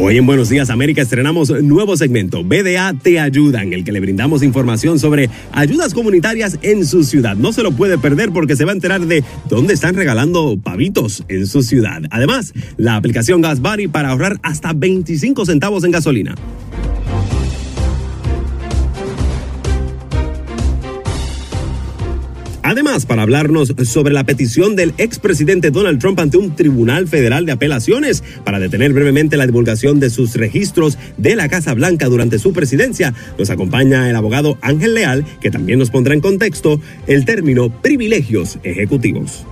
Hoy en Buenos Días América estrenamos nuevo segmento, BDA Te Ayuda, en el que le brindamos información sobre ayudas comunitarias en su ciudad. No se lo puede perder porque se va a enterar de dónde están regalando pavitos en su ciudad. Además, la aplicación Gas Buddy para ahorrar hasta 25 centavos en gasolina. Además, para hablarnos sobre la petición del expresidente Donald Trump ante un tribunal federal de apelaciones para detener brevemente la divulgación de sus registros de la Casa Blanca durante su presidencia, nos acompaña el abogado Ángel Leal, que también nos pondrá en contexto el término privilegios ejecutivos.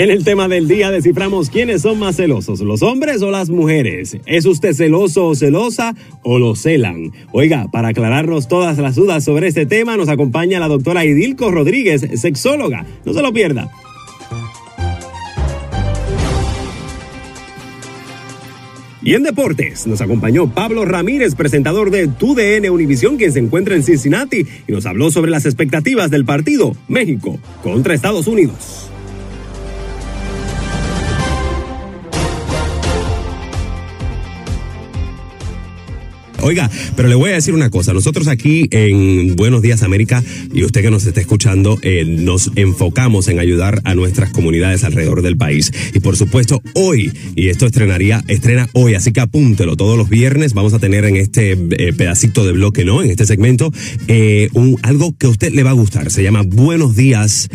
En el tema del día desciframos quiénes son más celosos, los hombres o las mujeres. ¿Es usted celoso o celosa o lo celan? Oiga, para aclararnos todas las dudas sobre este tema nos acompaña la doctora Idilco Rodríguez, sexóloga. No se lo pierda. Y en deportes nos acompañó Pablo Ramírez, presentador de TUDN Univisión, quien se encuentra en Cincinnati y nos habló sobre las expectativas del partido México contra Estados Unidos. Oiga, pero le voy a decir una cosa. Nosotros aquí en Buenos Días América y usted que nos está escuchando, eh, nos enfocamos en ayudar a nuestras comunidades alrededor del país. Y por supuesto, hoy, y esto estrenaría, estrena hoy, así que apúntelo. Todos los viernes vamos a tener en este eh, pedacito de bloque, ¿no? En este segmento, eh, un, algo que a usted le va a gustar. Se llama Buenos Días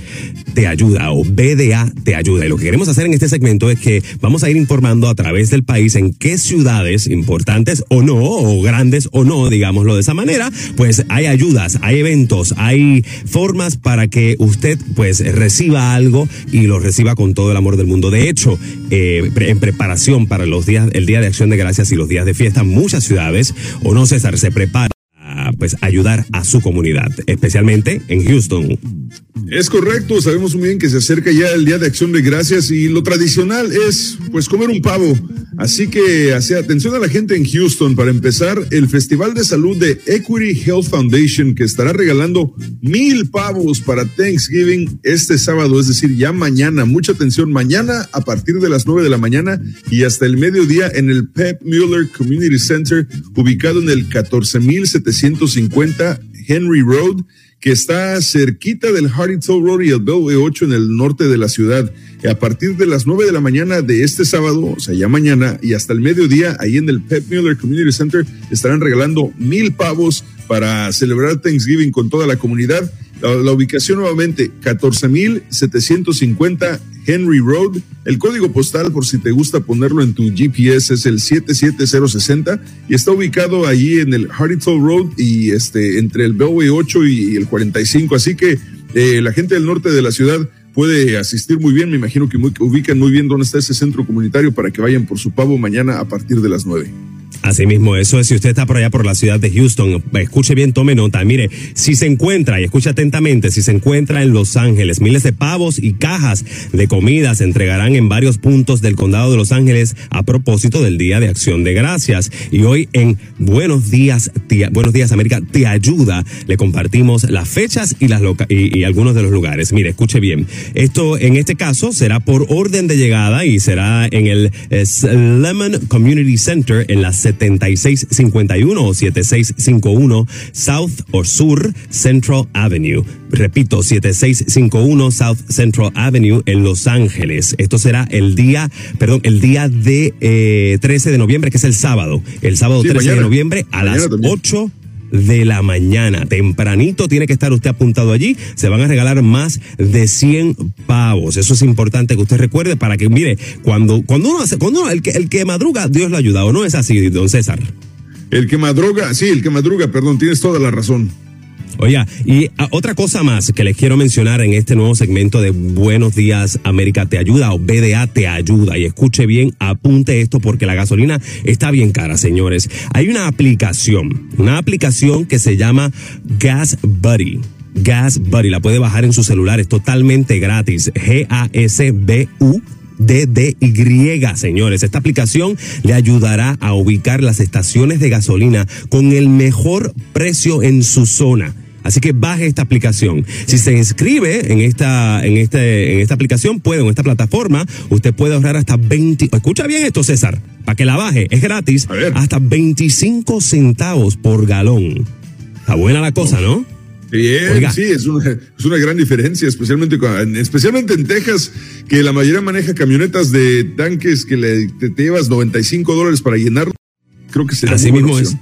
Te Ayuda o BDA Te Ayuda. Y lo que queremos hacer en este segmento es que vamos a ir informando a través del país en qué ciudades importantes o no, o grandes o no, digámoslo de esa manera, pues hay ayudas, hay eventos, hay formas para que usted pues reciba algo y lo reciba con todo el amor del mundo. De hecho, eh, en preparación para los días, el Día de Acción de Gracias y los días de fiesta, muchas ciudades, o no César, se pues ayudar a su comunidad, especialmente en Houston. Es correcto, sabemos muy bien que se acerca ya el Día de Acción de Gracias y lo tradicional es pues comer un pavo. Así que hace atención a la gente en Houston para empezar el Festival de Salud de Equity Health Foundation que estará regalando mil pavos para Thanksgiving este sábado, es decir, ya mañana. Mucha atención, mañana a partir de las nueve de la mañana y hasta el mediodía en el Pep Mueller Community Center ubicado en el 14750 Henry Road que está cerquita del Toll Road y el Beltway 8 en el norte de la ciudad. A partir de las 9 de la mañana de este sábado, o sea, ya mañana, y hasta el mediodía, ahí en el Pep Miller Community Center, estarán regalando mil pavos para celebrar Thanksgiving con toda la comunidad. La, ubicación nuevamente, 14.750 Henry Road. El código postal, por si te gusta ponerlo en tu GPS, es el 77060 y está ubicado ahí en el Toll Road y este, entre el Belway 8 y el 45. Así que eh, la gente del norte de la ciudad puede asistir muy bien. Me imagino que ubican muy bien dónde está ese centro comunitario para que vayan por su pavo mañana a partir de las 9. Asimismo, eso es si usted está por allá por la ciudad de Houston, escuche bien, tome nota. Mire, si se encuentra, y escuche atentamente, si se encuentra en Los Ángeles, miles de pavos y cajas de comida se entregarán en varios puntos del condado de Los Ángeles a propósito del Día de Acción de Gracias. Y hoy en Buenos Días, Buenos Días América te ayuda, le compartimos las fechas y, las y, y algunos de los lugares. Mire, escuche bien. Esto en este caso será por orden de llegada y será en el eh, Lemon Community Center en la 7651 o 7651 South o Sur Central Avenue. Repito, 7651 South Central Avenue en Los Ángeles. Esto será el día, perdón, el día de eh, 13 de noviembre, que es el sábado. El sábado Sí, 13 de mañana. noviembre a las también. 8 de la mañana. Tempranito tiene que estar usted apuntado allí. Se van a regalar más de 100 pavos. Eso es importante que usted recuerde para que, mire, cuando, cuando uno hace, cuando uno, el que, el que madruga, Dios lo ayuda. ¿O no es así, don César? El que madruga, sí, el que madruga, perdón, tienes toda la razón. Oiga, y ah, otra cosa más que les quiero mencionar en este nuevo segmento de Buenos Días América Te Ayuda o BDA Te Ayuda. Y escuche bien, apunte esto porque la gasolina está bien cara, señores. Hay una aplicación, una aplicación que se llama Gas Buddy. Gas Buddy, la puede bajar en su celular, es totalmente gratis. G-A-S-B-U. DDY, señores. Esta aplicación le ayudará a ubicar las estaciones de gasolina con el mejor precio en su zona. Así que baje esta aplicación. Si se inscribe en esta, en este, en esta aplicación, puede, en esta plataforma, usted puede ahorrar hasta 20. Escucha bien esto, César, para que la baje. Es gratis. A ver. Hasta 25 centavos por galón. Está buena la cosa, ¿no? Bien, Oiga. sí, es una, es una gran diferencia, especialmente, especialmente en Texas, que la mayoría maneja camionetas de tanques que le, te, te llevas 95 dólares para llenar. Creo que sería Así mismo es.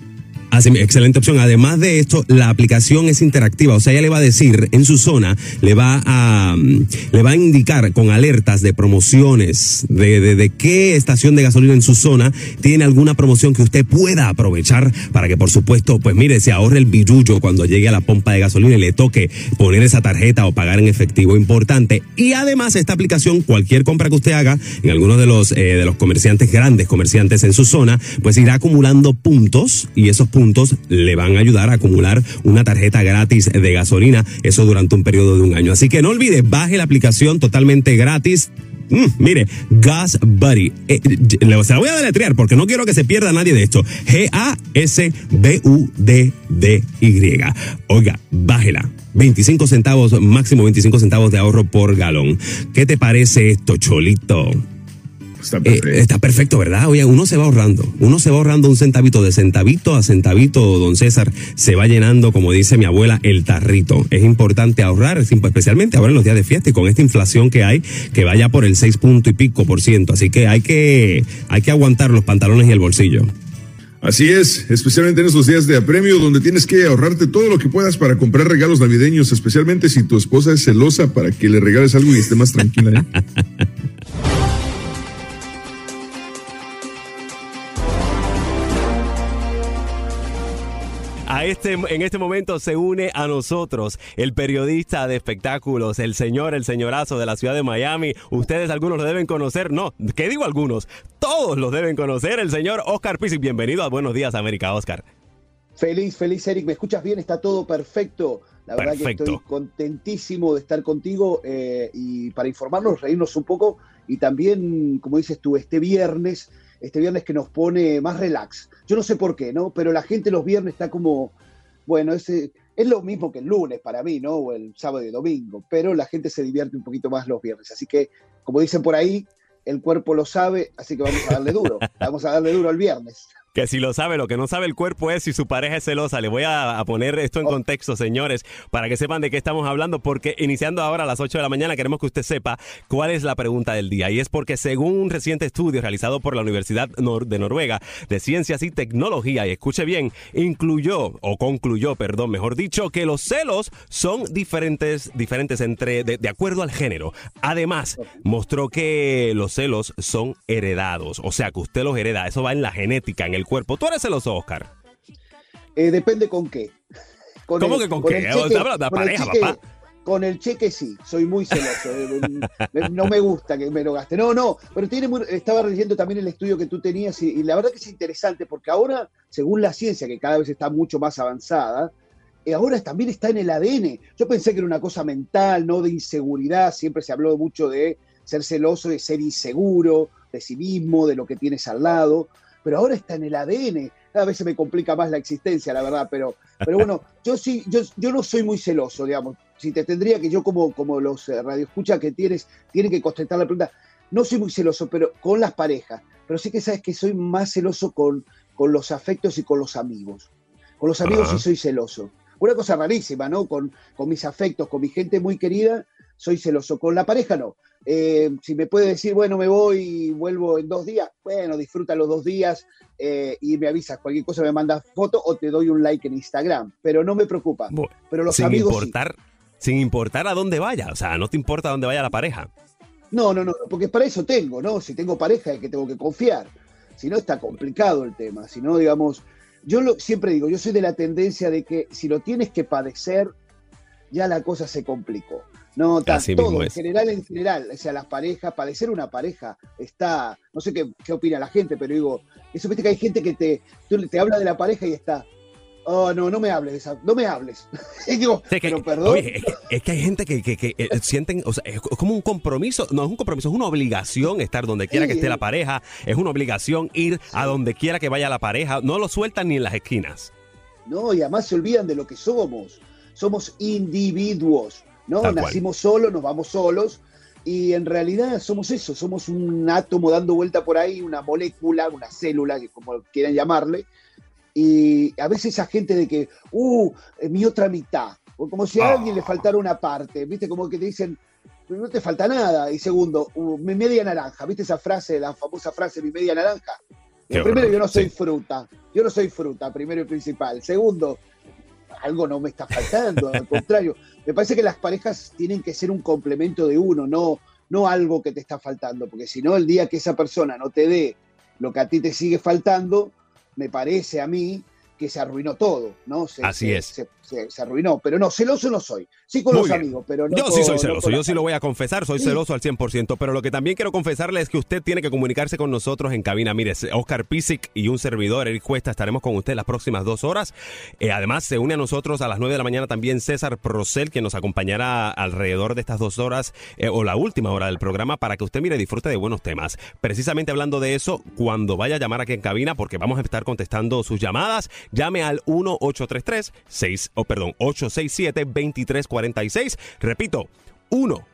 Así, excelente opción. Además de esto, la aplicación es interactiva. O sea, ella le va a decir en su zona, le va a, le va a indicar con alertas de promociones, de, de, qué estación de gasolina en su zona tiene alguna promoción que usted pueda aprovechar para que, por supuesto, pues mire, se ahorre el billullo cuando llegue a la pompa de gasolina y le toque poner esa tarjeta o pagar en efectivo importante. Y además, esta aplicación, cualquier compra que usted haga en algunos de los, eh, de los comerciantes grandes, comerciantes en su zona, pues irá acumulando puntos y esos puntos le van a ayudar a acumular una tarjeta gratis de gasolina, eso durante un periodo de un año. Así que no olvide, baje la aplicación totalmente gratis. Mm, mire, Gas Buddy. Eh, eh, se la voy a deletrear porque no quiero que se pierda nadie de esto. G-A-S-B-U-D-D-Y. Oiga, bájela. 25 centavos, máximo 25 centavos de ahorro por galón. ¿Qué te parece esto, Cholito? Está Eh, perfecto. está perfecto, ¿verdad? Oye, uno se va ahorrando. Uno se va ahorrando un centavito de centavito a centavito, don César. Se va llenando, como dice mi abuela, el tarrito. Es importante ahorrar, especialmente ahora en los días de fiesta y con esta inflación que hay, que vaya por el seis punto y pico por ciento. Así que hay que, hay que aguantar los pantalones y el bolsillo. Así es, especialmente en estos días de apremio donde tienes que ahorrarte todo lo que puedas para comprar regalos navideños, especialmente si tu esposa es celosa para que le regales algo y esté más tranquila. ¿eh? A este, en este momento se une a nosotros el periodista de espectáculos, el señor, el señorazo de la ciudad de Miami. Ustedes algunos lo deben conocer, no, ¿qué digo algunos? Todos los deben conocer, el señor Oscar Pizzi. Bienvenido a Buenos Días América, Oscar. Feliz, feliz Eric, ¿me escuchas bien? Está todo perfecto. La verdad Perfecto. que estoy contentísimo de estar contigo eh, y para informarnos, reírnos un poco y también, como dices tú, este viernes, este viernes que nos pone más relax. Yo no sé por qué, ¿no? Pero la gente los viernes está como, bueno, es, eh, es lo mismo que el lunes para mí, ¿no? O el sábado y domingo, pero la gente se divierte un poquito más los viernes. Así que, como dicen por ahí, el cuerpo lo sabe, así que vamos a darle duro. Vamos a darle duro el viernes. Que si lo sabe, lo que no sabe el cuerpo es si su pareja es celosa. Le voy a, a poner esto en Oh. contexto, señores, para que sepan de qué estamos hablando, porque iniciando ahora a las 8 de la mañana queremos que usted sepa cuál es la pregunta del día. Y es porque según un reciente estudio realizado por la Universidad Nor- de Noruega de Ciencias y Tecnología, y escuche bien, incluyó, o concluyó, perdón, mejor dicho, que los celos son diferentes, diferentes entre, de, de acuerdo al género. Además, mostró que los celos son heredados, o sea, que usted los hereda, eso va en la genética, en el cuerpo. ¿Tú eres celoso, Oscar? Eh, depende con qué. Con ¿Cómo que con qué? el O sea, habla de con el pareja, cheque- papá. Con el cheque sí, soy muy celoso. no me gusta que me lo gaste. No, no, pero tiene muy- estaba leyendo también el estudio que tú tenías y, y la verdad que es interesante porque ahora, según la ciencia, que cada vez está mucho más avanzada, eh, ahora también está en el ADN. Yo pensé que era una cosa mental, no de inseguridad. Siempre se habló mucho de ser celoso, de ser inseguro, de sí mismo, de lo que tienes al lado. Pero ahora está en el ADN. Cada vez se me complica más la existencia, la verdad. Pero, pero bueno, yo sí, yo, yo no soy muy celoso, digamos. Si te tendría que yo, como, como los eh, radioescuchas que tienes, tienen que contestar la pregunta. No soy muy celoso, pero con las parejas. Pero sí que sabes que soy más celoso con, con los afectos y con los amigos. Con los amigos sí soy celoso. Una cosa rarísima, ¿no? Con, con mis afectos, con mi gente muy querida, soy celoso. Con la pareja no. Eh, si me puede decir, bueno, me voy y vuelvo en dos días, bueno, disfruta los dos días eh, y me avisas. Cualquier cosa me mandas foto o te doy un like en Instagram. Pero no me preocupa. Pero los sin amigos. Importar, Sin importar a dónde vaya. O sea, no te importa a dónde vaya la pareja. No, no, no, porque para eso tengo, ¿no? Si tengo pareja es que tengo que confiar. Si no, está complicado el tema. Si no, digamos, yo lo, siempre digo, yo soy de la tendencia de que si lo tienes que padecer, ya la cosa se complicó. No, está todo, en general, en general, o sea, las parejas, padecer una pareja está, no sé qué, qué opina la gente, pero digo, eso viste que hay gente que te, te habla de la pareja y está, Oh, no, no me hables esa, no me hables. y digo, pero perdón. es, que, hay gente que, que, eh, sienten, o sea, es como un compromiso, no es un compromiso, es una obligación estar donde quiera que esté la pareja, es una obligación ir a donde quiera que vaya la pareja, no lo sueltan ni en las esquinas. No, y además se olvidan de lo que somos. Somos individuos, ¿no? Nacimos solos, nos vamos solos, y en realidad somos eso, somos un átomo dando vuelta por ahí, una molécula, una célula, como quieran llamarle, y a veces esa gente de que, uh, mi otra mitad, o como si a ah. alguien le faltara una parte, ¿viste? Como que te dicen, no te falta nada. Y segundo, uh, mi media naranja, ¿viste esa frase, la famosa frase, mi media naranja? primero, yo no soy fruta, yo no soy fruta, primero y principal. Segundo, algo no me está faltando, al contrario, me parece que las parejas tienen que ser un complemento de uno, no, no algo que te está faltando, porque si no, el día que esa persona no te dé lo que a ti te sigue faltando, me parece a mí que se arruinó todo, ¿no? Así es. Se, arruinó, pero no, celoso no soy. Sí con los amigos, pero no. Yo sí soy celoso, yo sí lo voy a confesar, soy celoso al 100%, pero lo que también quiero confesarle es que usted tiene que comunicarse con nosotros en cabina. Mire, Oscar Pisic y un servidor, Eric Cuesta, estaremos con usted las próximas dos horas. Eh, además, se une a nosotros a las 9 de la mañana también César Procel, que nos acompañará alrededor de estas dos horas eh, o la última hora del programa para que usted, mire, disfrute de buenos temas. Precisamente hablando de eso, cuando vaya a llamar aquí en cabina, porque vamos a estar contestando sus llamadas, llame al 1833 6 o perdón, 867 2346. Repito, 1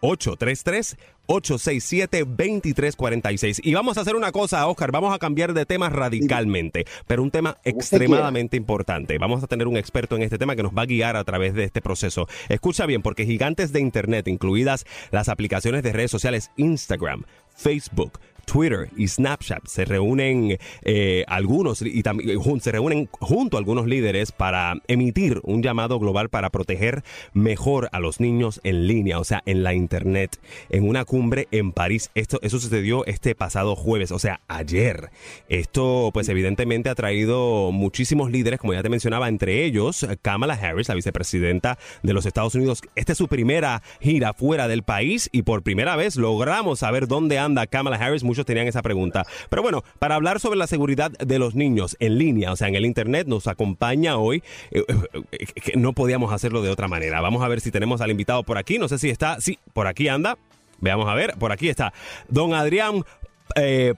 833 867-2346. Y vamos a hacer una cosa, Oscar, vamos a cambiar de tema radicalmente, pero un tema extremadamente importante. Vamos a tener un experto en este tema que nos va a guiar a través de este proceso. Escucha bien, porque gigantes de Internet, incluidas las aplicaciones de redes sociales Instagram, Facebook, Twitter y Snapchat se reúnen eh, algunos y también se reúnen junto a algunos líderes para emitir un llamado global para proteger mejor a los niños en línea, o sea, en la internet, en una cumbre en París. Esto eso sucedió este pasado jueves, o sea, ayer. Esto pues evidentemente ha traído muchísimos líderes, como ya te mencionaba, entre ellos Kamala Harris, la vicepresidenta de los Estados Unidos. Esta es su primera gira fuera del país y por primera vez logramos saber dónde anda Kamala Harris muchos tenían esa pregunta. Pero bueno, para hablar sobre la seguridad de los niños en línea, o sea, en el Internet, nos acompaña hoy. Eh, eh, eh, no podíamos hacerlo de otra manera. Vamos a ver si tenemos al invitado por aquí. No sé si está. Sí, por aquí anda. Veamos a ver, por aquí está. Don Adrián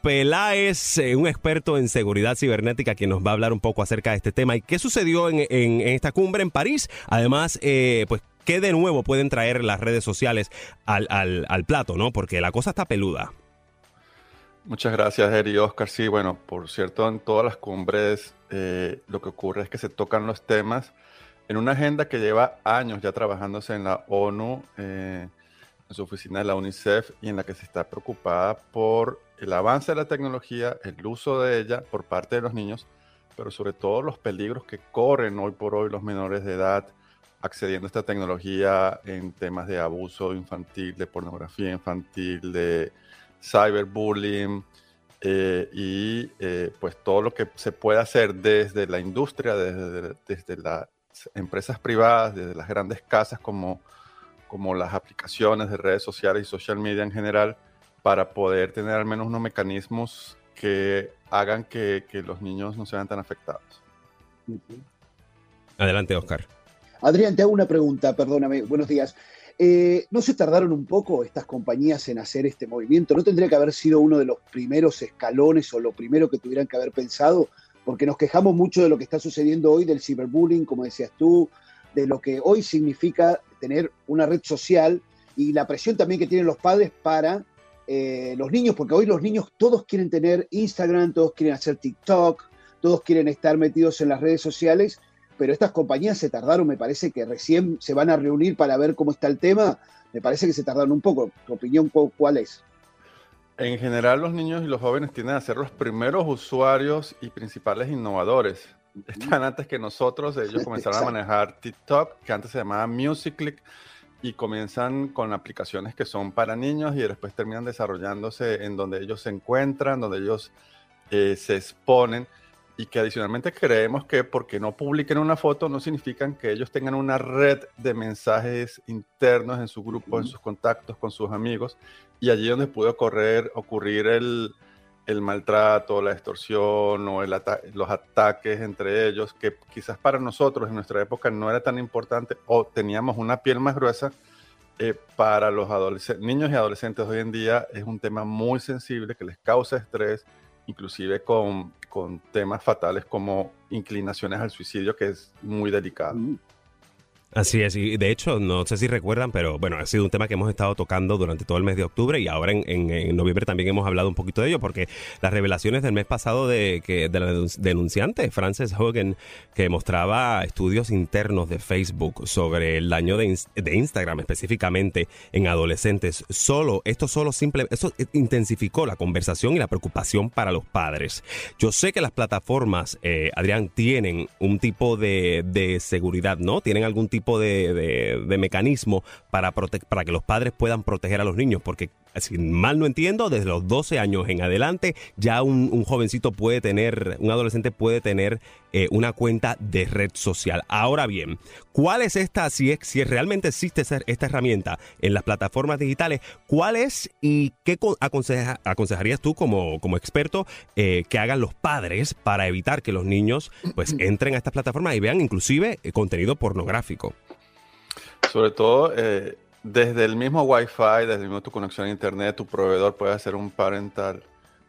Peláez, un experto en seguridad cibernética, quien nos va a hablar un poco acerca de este tema y qué sucedió en, esta cumbre en París. Además, pues, qué de nuevo pueden traer las redes sociales al, al plato, ¿no? Porque la cosa está peluda. Muchas gracias, Eri Oscar. Sí, bueno, por cierto, en todas las cumbres eh, lo que ocurre es que se tocan los temas en una agenda que lleva años ya trabajándose en la ONU, eh, en su oficina de la UNICEF, y en la que se está preocupada por el avance de la tecnología, el uso de ella por parte de los niños, pero sobre todo los peligros que corren hoy por hoy los menores de edad accediendo a esta tecnología en temas de abuso infantil, de pornografía infantil, de cyberbullying eh, y eh, pues todo lo que se puede hacer desde la industria, desde, desde, las empresas privadas, desde las grandes casas como, como las aplicaciones de redes sociales y social media en general, para poder tener al menos unos mecanismos que hagan que, que los niños no sean tan afectados. Adelante, Oscar. Adrián, te hago una pregunta, perdóname, buenos días. Eh, ¿No se tardaron un poco estas compañías en hacer este movimiento? ¿No tendría que haber sido uno de los primeros escalones o lo primero que tuvieran que haber pensado? Porque nos quejamos mucho de lo que está sucediendo hoy, del ciberbullying, como decías tú, de lo que hoy significa tener una red social y la presión también que tienen los padres para eh, los niños, porque hoy los niños todos quieren tener Instagram, todos quieren hacer TikTok, todos quieren estar metidos en las redes sociales, pero estas compañías se tardaron, me parece que recién se van a reunir para ver cómo está el tema, me parece que se tardaron un poco. ¿Tu opinión cuál es? En general, los niños y los jóvenes tienden a ser los primeros usuarios y principales innovadores. Están antes que nosotros, ellos comenzaron a manejar TikTok, que antes se llamaba Music.ly, y comienzan con aplicaciones que son para niños y después terminan desarrollándose en donde ellos se encuentran, donde ellos eh, se exponen y que adicionalmente creemos que porque no publiquen una foto no significan que ellos tengan una red de mensajes internos en su grupo, en sus contactos con sus amigos y allí donde puede ocurrir, ocurrir el, el maltrato, la extorsión o los ataques entre ellos, que quizás para nosotros en nuestra época no era tan importante o teníamos una piel más gruesa, eh, para los niños y adolescentes hoy en día es un tema muy sensible que les causa estrés, inclusive con, con temas fatales como inclinaciones al suicidio, que es muy delicado. Así es, y de hecho, no sé si recuerdan, pero bueno, ha sido un tema que hemos estado tocando durante todo el mes de octubre y ahora en, noviembre también hemos hablado un poquito de ello, porque las revelaciones del mes pasado de, que, de la denunciante, Frances Hogan, que mostraba estudios internos de Facebook sobre el daño de, de Instagram específicamente en adolescentes, solo, esto solo simple, eso intensificó la conversación y la preocupación para los padres. Yo sé que las plataformas, eh, Adrián, tienen un tipo de, de seguridad, ¿no? Tienen algún tipo de, mecanismo para, para que los padres puedan proteger a los niños, porque si mal no entiendo, desde los 12 años en adelante ya un, jovencito puede tener, un adolescente puede tener eh, una cuenta de red social. Ahora bien, ¿cuál es esta, si, es, si realmente existe esta herramienta en las plataformas digitales, cuál es y qué aconsejarías tú como, como experto eh, que hagan los padres para evitar que los niños pues entren a estas plataformas y vean inclusive eh, contenido pornográfico? Sobre todo, desde el mismo Wi-Fi, desde mismo tu conexión a Internet, tu proveedor puede hacer un parental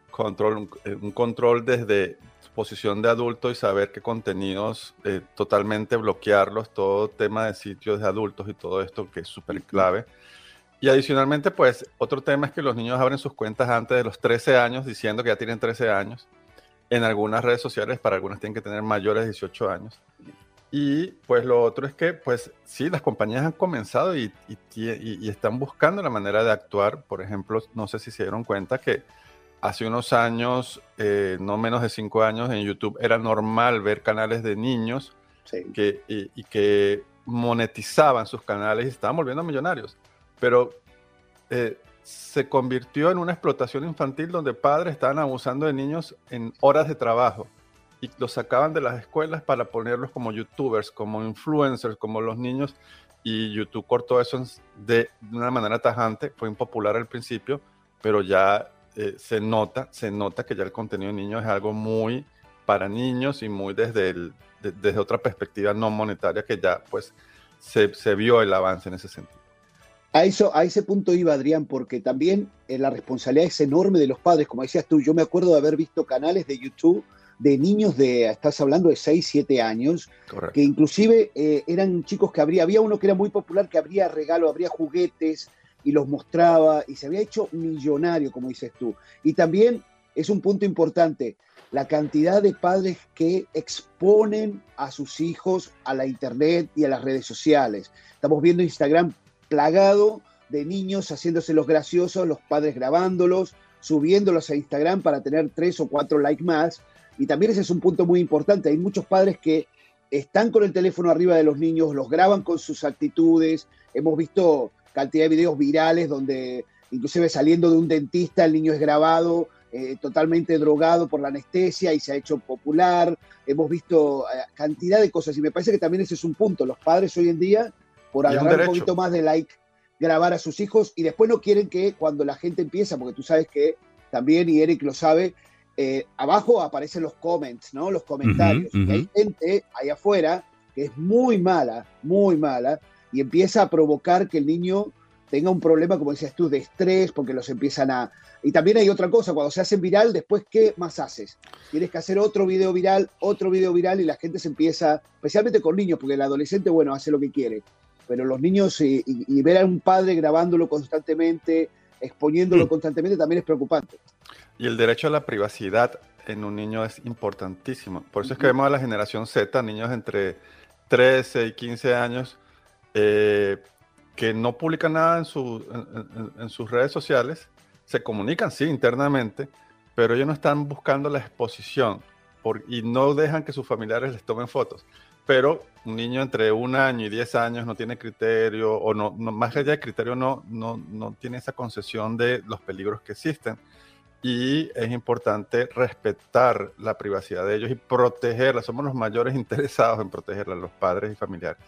control, un, eh, control desde posición de adulto y saber qué contenidos eh, totalmente bloquearlos, todo tema de sitios de adultos y todo esto que es súper clave. Y adicionalmente, pues otro tema es que los niños abren sus cuentas antes de los 13 años, diciendo que ya tienen 13 años. En algunas redes sociales, para algunas tienen que tener mayores de 18 años. Y pues lo otro es que, pues sí, las compañías han comenzado y, y, están buscando la manera de actuar. Por ejemplo, no sé si se dieron cuenta que hace unos años, eh, no menos de cinco años, en YouTube era normal ver canales de niños que, y, que monetizaban sus canales y estaban volviendo millonarios. Pero eh, se convirtió en una explotación infantil donde padres estaban abusando de niños en horas de trabajo y los sacaban de las escuelas para ponerlos como youtubers, como influencers, como los niños. Y YouTube cortó eso de, una manera tajante, fue impopular al principio, pero ya eh, se nota, se nota que ya el contenido de niños es algo muy para niños y muy desde, el, desde otra perspectiva no monetaria que ya pues se, se, vio el avance en ese sentido. A, eso, a ese punto iba Adrián, porque también eh, la responsabilidad es enorme de los padres, como decías tú, yo me acuerdo de haber visto canales de YouTube de niños de, estás hablando de 6, 7 años, que inclusive eh, eran chicos que habría, había uno que era muy popular, que habría regalo, habría juguetes y los mostraba y se había hecho millonario, como dices tú. Y también es un punto importante, la cantidad de padres que exponen a sus hijos a la internet y a las redes sociales. Estamos viendo Instagram plagado de niños haciéndose los graciosos, los padres grabándolos, subiéndolos a Instagram para tener tres o cuatro likes más y también ese es un punto muy importante. Hay muchos padres que están con el teléfono arriba de los niños, los graban con sus actitudes. Hemos visto cantidad de videos virales donde inclusive saliendo de un dentista el niño es grabado eh, totalmente drogado por la anestesia y se ha hecho popular. Hemos visto eh, cantidad de cosas y me parece que también ese es un punto. Los padres hoy en día, por agarrar un, poquito más de like, grabar a sus hijos y después no quieren que cuando la gente empieza, porque tú sabes que también, y Eric lo sabe, eh, abajo aparecen los comments, ¿no? Los comentarios. hay gente ahí afuera que es muy mala, muy mala, y empieza a provocar que el niño tenga un problema, como decías tú, de estrés, porque los empiezan a... Y también hay otra cosa, cuando se hacen viral, después, ¿qué más haces? Tienes que hacer otro video viral, otro video viral, y la gente se empieza, especialmente con niños, porque el adolescente, bueno, hace lo que quiere, pero los niños y ver a un padre grabándolo constantemente, exponiéndolo Mm. constantemente también es preocupante. Y el derecho a la privacidad en un niño es importantísimo. Por eso es que vemos a la generación Z, niños entre 13 y 15 años, eh, que no publican nada en, su- en- en- en sus redes sociales, se comunican, sí, internamente, pero ellos no están buscando la exposición por- y no dejan que sus familiares les tomen fotos. Pero un niño entre un año y 10 años no tiene criterio, o no, no- más allá de criterio, no, no, no tiene esa concesión de los peligros que existen y es importante respetar la privacidad de ellos y protegerla. Somos los mayores interesados en protegerla, los padres y familiares.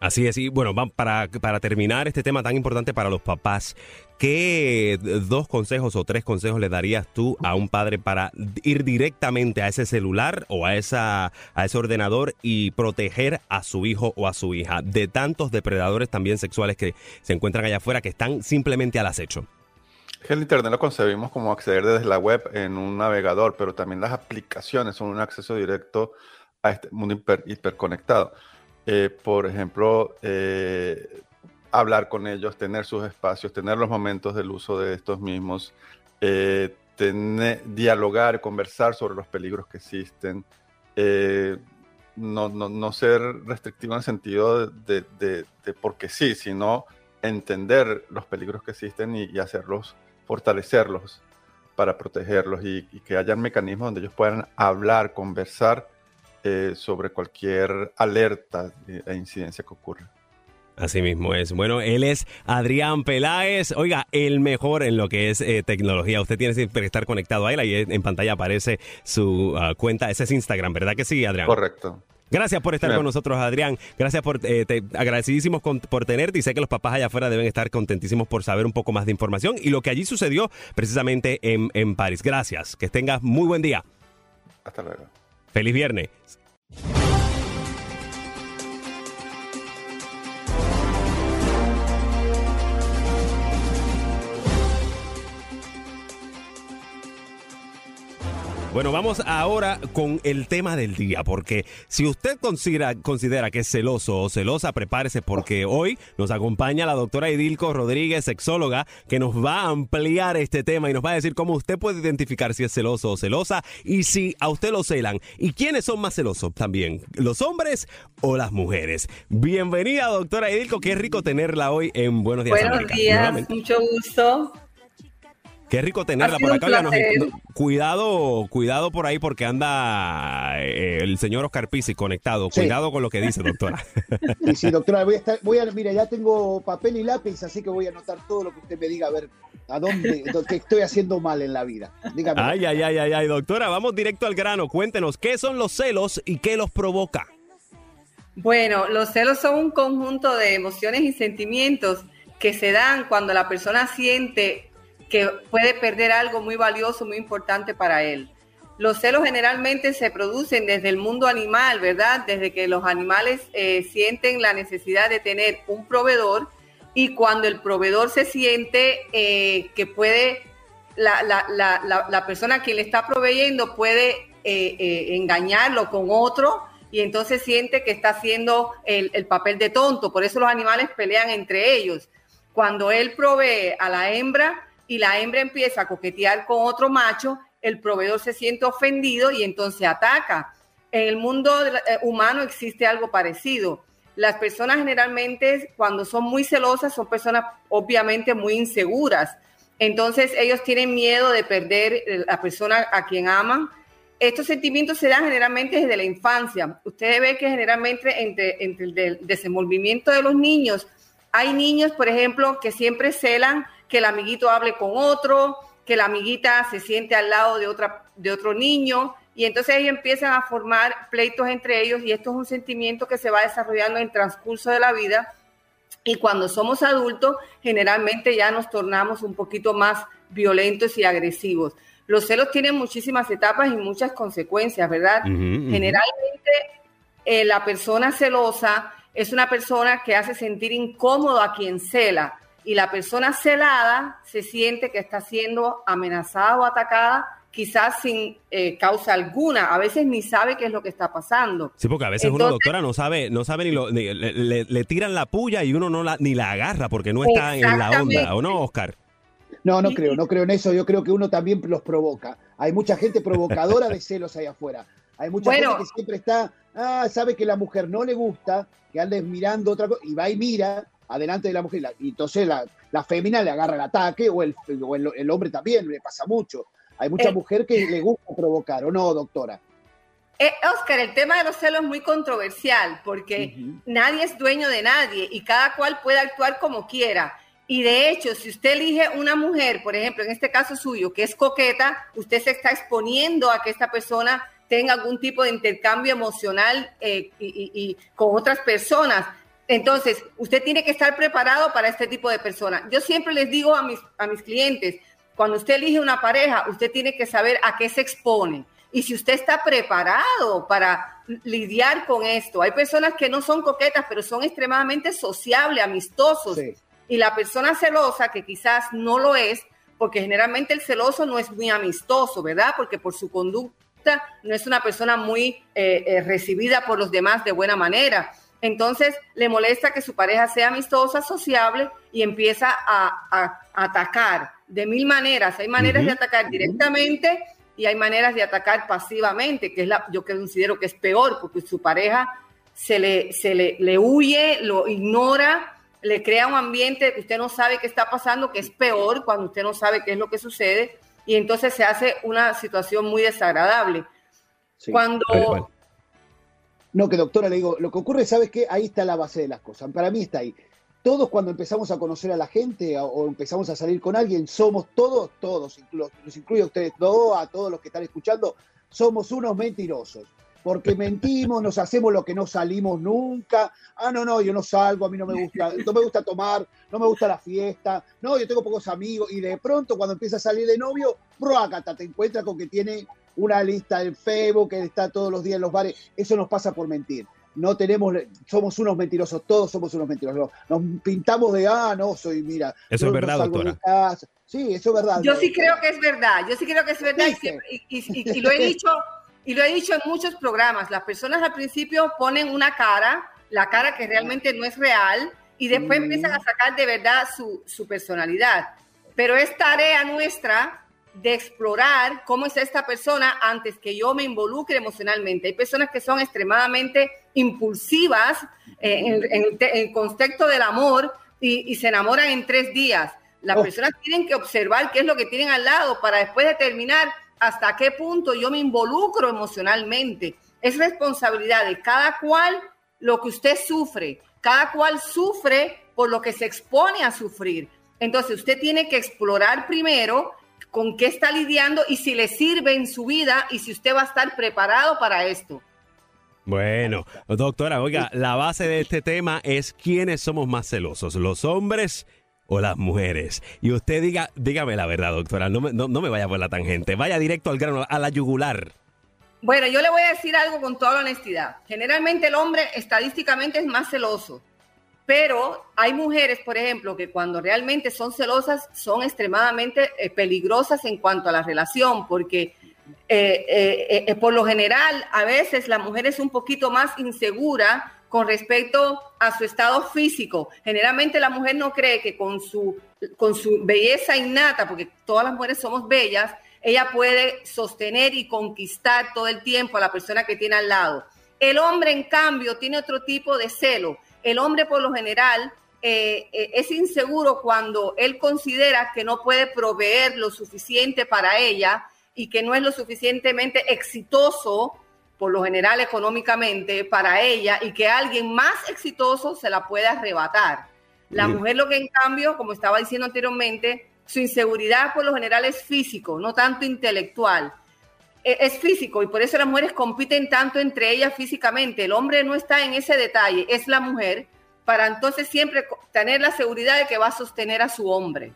Así es, y bueno, para, para terminar este tema tan importante para los papás, ¿qué dos consejos o tres consejos le darías tú a un padre para ir directamente a ese celular o a, esa, a ese ordenador y proteger a su hijo o a su hija de tantos depredadores también sexuales que se encuentran allá afuera que están simplemente al acecho? El Internet lo concebimos como acceder desde la web en un navegador, pero también las aplicaciones son un acceso directo a este mundo hiper- hiperconectado. Eh, por ejemplo, eh, hablar con ellos, tener sus espacios, tener los momentos del uso de estos mismos, eh, tener- dialogar, conversar sobre los peligros que existen, eh, no, no- no ser restrictivo en el sentido de- de- de porque sí, sino entender los peligros que existen y, y hacerlos, fortalecerlos para protegerlos y, y que hayan mecanismos donde ellos puedan hablar, conversar eh, sobre cualquier alerta e e incidencia que ocurra. Así mismo es. Bueno, él es Adrián Peláez. Oiga, el mejor en lo que es eh, tecnología. Usted tiene que estar conectado a él. Ahí en pantalla aparece su ah, cuenta. Ese es Instagram, ¿verdad que sí, Adrián? Correcto. Gracias por estar Claro. con nosotros, Adrián. Gracias por, eh, te- agradecidísimos con- por tenerte y sé que los papás allá afuera deben estar contentísimos por saber un poco más de información y lo que allí sucedió precisamente en, en París. Gracias. Que tengas muy buen día. Hasta luego. Feliz viernes. Bueno, vamos ahora con el tema del día, porque si usted considera, considera que es celoso o celosa, prepárese porque hoy nos acompaña la doctora Edilco Rodríguez, sexóloga, que nos va a ampliar este tema y nos va a decir cómo usted puede identificar si es celoso o celosa y si a usted lo celan. ¿Y quiénes son más celosos también? ¿Los hombres o las mujeres? Bienvenida, doctora Edilco, qué rico tenerla hoy en Buenos Días Buenos América. días, Nuevamente. mucho gusto. Qué rico tenerla por acá. nos- cuidado, cuidado por ahí porque anda eh, el señor Oscar Pizzi conectado. Sí. Cuidado con lo que dice, doctora. Y sí, doctora, voy a estar, voy a, mira, ya tengo papel y lápiz, así que voy a anotar todo lo que usted me diga, a ver a dónde, qué estoy haciendo mal en la vida. Dígame. ay, ay, ay, ay, ay, doctora, vamos directo al grano. Cuéntenos, ¿qué son los celos y qué los provoca? Bueno, los celos son un conjunto de emociones y sentimientos que se dan cuando la persona siente que puede perder algo muy valioso, muy importante para él. Los celos generalmente se producen desde el mundo animal, ¿verdad? Desde que los animales eh, sienten la necesidad de tener un proveedor y cuando el proveedor se siente eh, que puede, la, la- la- la- persona que le está proveyendo puede eh, engañarlo con otro y entonces siente que está haciendo el, el papel de tonto. Por eso los animales pelean entre ellos. Cuando él provee a la hembra y la hembra empieza a coquetear con otro macho, el proveedor se siente ofendido y entonces ataca. En el mundo eh, humano existe algo parecido. Las personas generalmente cuando son muy celosas son personas obviamente muy inseguras. Entonces ellos tienen miedo de perder eh, la persona a quien aman. Estos sentimientos se dan generalmente desde la infancia. Ustedes ven que generalmente entre, entre el desenvolvimiento de los niños, hay niños, por ejemplo, que siempre celan que el amiguito hable con otro, que la amiguita se siente al lado de, otra, de otro niño, y entonces ellos empiezan a formar pleitos entre ellos, y esto es un sentimiento que se va desarrollando en el transcurso de la vida, y cuando somos adultos, generalmente ya nos tornamos un poquito más violentos y agresivos. Los celos tienen muchísimas etapas y muchas consecuencias, ¿verdad? Generalmente eh, la persona celosa es una persona que hace sentir incómodo a quien cela y la persona celada se siente que está siendo amenazada o atacada quizás sin eh, causa alguna, a veces ni sabe qué es lo que está pasando. Sí, porque a veces uno, doctora, no sabe, no sabe ni lo, ni- le, le- le tiran la puya y uno no la, ni la agarra porque no está en la onda. ¿o no, Oscar? No, no creo, no creo en eso. Yo creo que uno también los provoca. Hay mucha gente provocadora de celos ahí afuera. Hay mucha gente que siempre está, ah, sabe que la mujer no le gusta, que andes mirando otra cosa, y va y mira adelante de la mujer. Y entonces la, la fémina le agarra el ataque, o el, el, hombre también, le pasa mucho. Hay mucha eh. mujer que le gusta provocar, ¿o no, doctora? Eh, Oscar, el tema de los celos es muy controversial porque nadie es dueño de nadie y cada cual puede actuar como quiera. Y de hecho, si usted elige una mujer, por ejemplo, en este caso suyo, que es coqueta, usted se está exponiendo a que esta persona tenga algún tipo de intercambio emocional eh, y, con otras personas. Entonces, usted tiene que estar preparado para este tipo de personas. Yo siempre les digo a mis, a mis clientes, cuando usted elige una pareja, usted tiene que saber a qué se expone. Y si usted está preparado para lidiar con esto, hay personas que no son coquetas, pero son extremadamente sociables, amistosos. Y la persona celosa, que quizás no lo es, porque generalmente el celoso no es muy amistoso, ¿verdad? Porque por su conducta no es una persona muy eh, eh, recibida por los demás de buena manera. Entonces le molesta que su pareja sea amistosa, sociable y empieza a, atacar. De mil maneras. Hay maneras de atacar directamente y hay maneras de atacar pasivamente, que es la, yo considero que es peor, porque su pareja se le, se le, le huye, lo ignora le crea un ambiente que usted no sabe qué está pasando, que es peor cuando usted no sabe qué es lo que sucede, y entonces se hace una situación muy desagradable. Cuando... No, que doctora, le digo, lo que ocurre, ¿sabes qué? Ahí está la base de las cosas. Para mí está ahí. Todos cuando empezamos a conocer a la gente o empezamos a salir con alguien, somos todos, todos, los incluye a ustedes dos, a todos los que están escuchando, somos unos mentirosos porque mentimos, nos hacemos lo que no salimos nunca. Ah, no, no, yo no salgo, a mí no me gusta, no me gusta tomar, no me gusta la fiesta, no, yo tengo pocos amigos. Y de pronto, cuando empieza a salir de novio, proacata, te encuentras con que tiene una lista en Facebook, que está todos los días en los bares. Eso nos pasa por mentir. No tenemos, somos unos mentirosos, todos somos unos mentirosos. Nos pintamos de, ah, no, soy, mira. Eso es verdad, doctora. Sí, eso es verdad. Yo sí creo que es verdad, yo sí creo que es verdad. y lo he dicho y lo he dicho en muchos programas, las personas al principio ponen una cara, la cara que realmente no es real, y después empiezan a sacar de verdad su, su personalidad. Pero es tarea nuestra de explorar cómo es esta persona antes que yo me involucre emocionalmente. Hay personas que son extremadamente impulsivas eh, en, el concepto del amor y, y, se enamoran en tres días. Las oh. personas tienen que observar qué es lo que tienen al lado para después determinar hasta qué punto yo me involucro emocionalmente. Es responsabilidad de cada cual lo que usted sufre. Cada cual sufre por lo que se expone a sufrir. Entonces usted tiene que explorar primero con qué está lidiando y si le sirve en su vida y si usted va a estar preparado para esto. Bueno, doctora, oiga, la base de este tema es quiénes somos más celosos, los hombres o las mujeres. Y usted diga, dígame la verdad, doctora, no me, no, me vaya por la tangente, vaya directo al grano, a la yugular. Bueno, yo le voy a decir algo con toda la honestidad. Generalmente el hombre estadísticamente es más celoso, pero hay mujeres, por ejemplo, que cuando realmente son celosas son extremadamente eh, peligrosas en cuanto a la relación, porque eh, eh, por lo general a veces la mujer es un poquito más insegura con respecto a su estado físico. Generalmente la mujer no cree que con su, con su belleza innata, porque todas las mujeres somos bellas, ella puede sostener y conquistar todo el tiempo a la persona que tiene al lado. El hombre, en cambio, tiene otro tipo de celo. El hombre, por lo general, eh, eh, es inseguro cuando él considera que no puede proveer lo suficiente para ella y que no es lo suficientemente exitoso por lo general económicamente, para ella y que alguien más exitoso se la pueda arrebatar. La mujer lo que en cambio, como estaba diciendo anteriormente, su inseguridad por lo general es físico, no tanto intelectual. E, es físico y por eso las mujeres compiten tanto entre ellas físicamente. El hombre no está en ese detalle, es la mujer para entonces siempre tener la seguridad de que va a sostener a su hombre.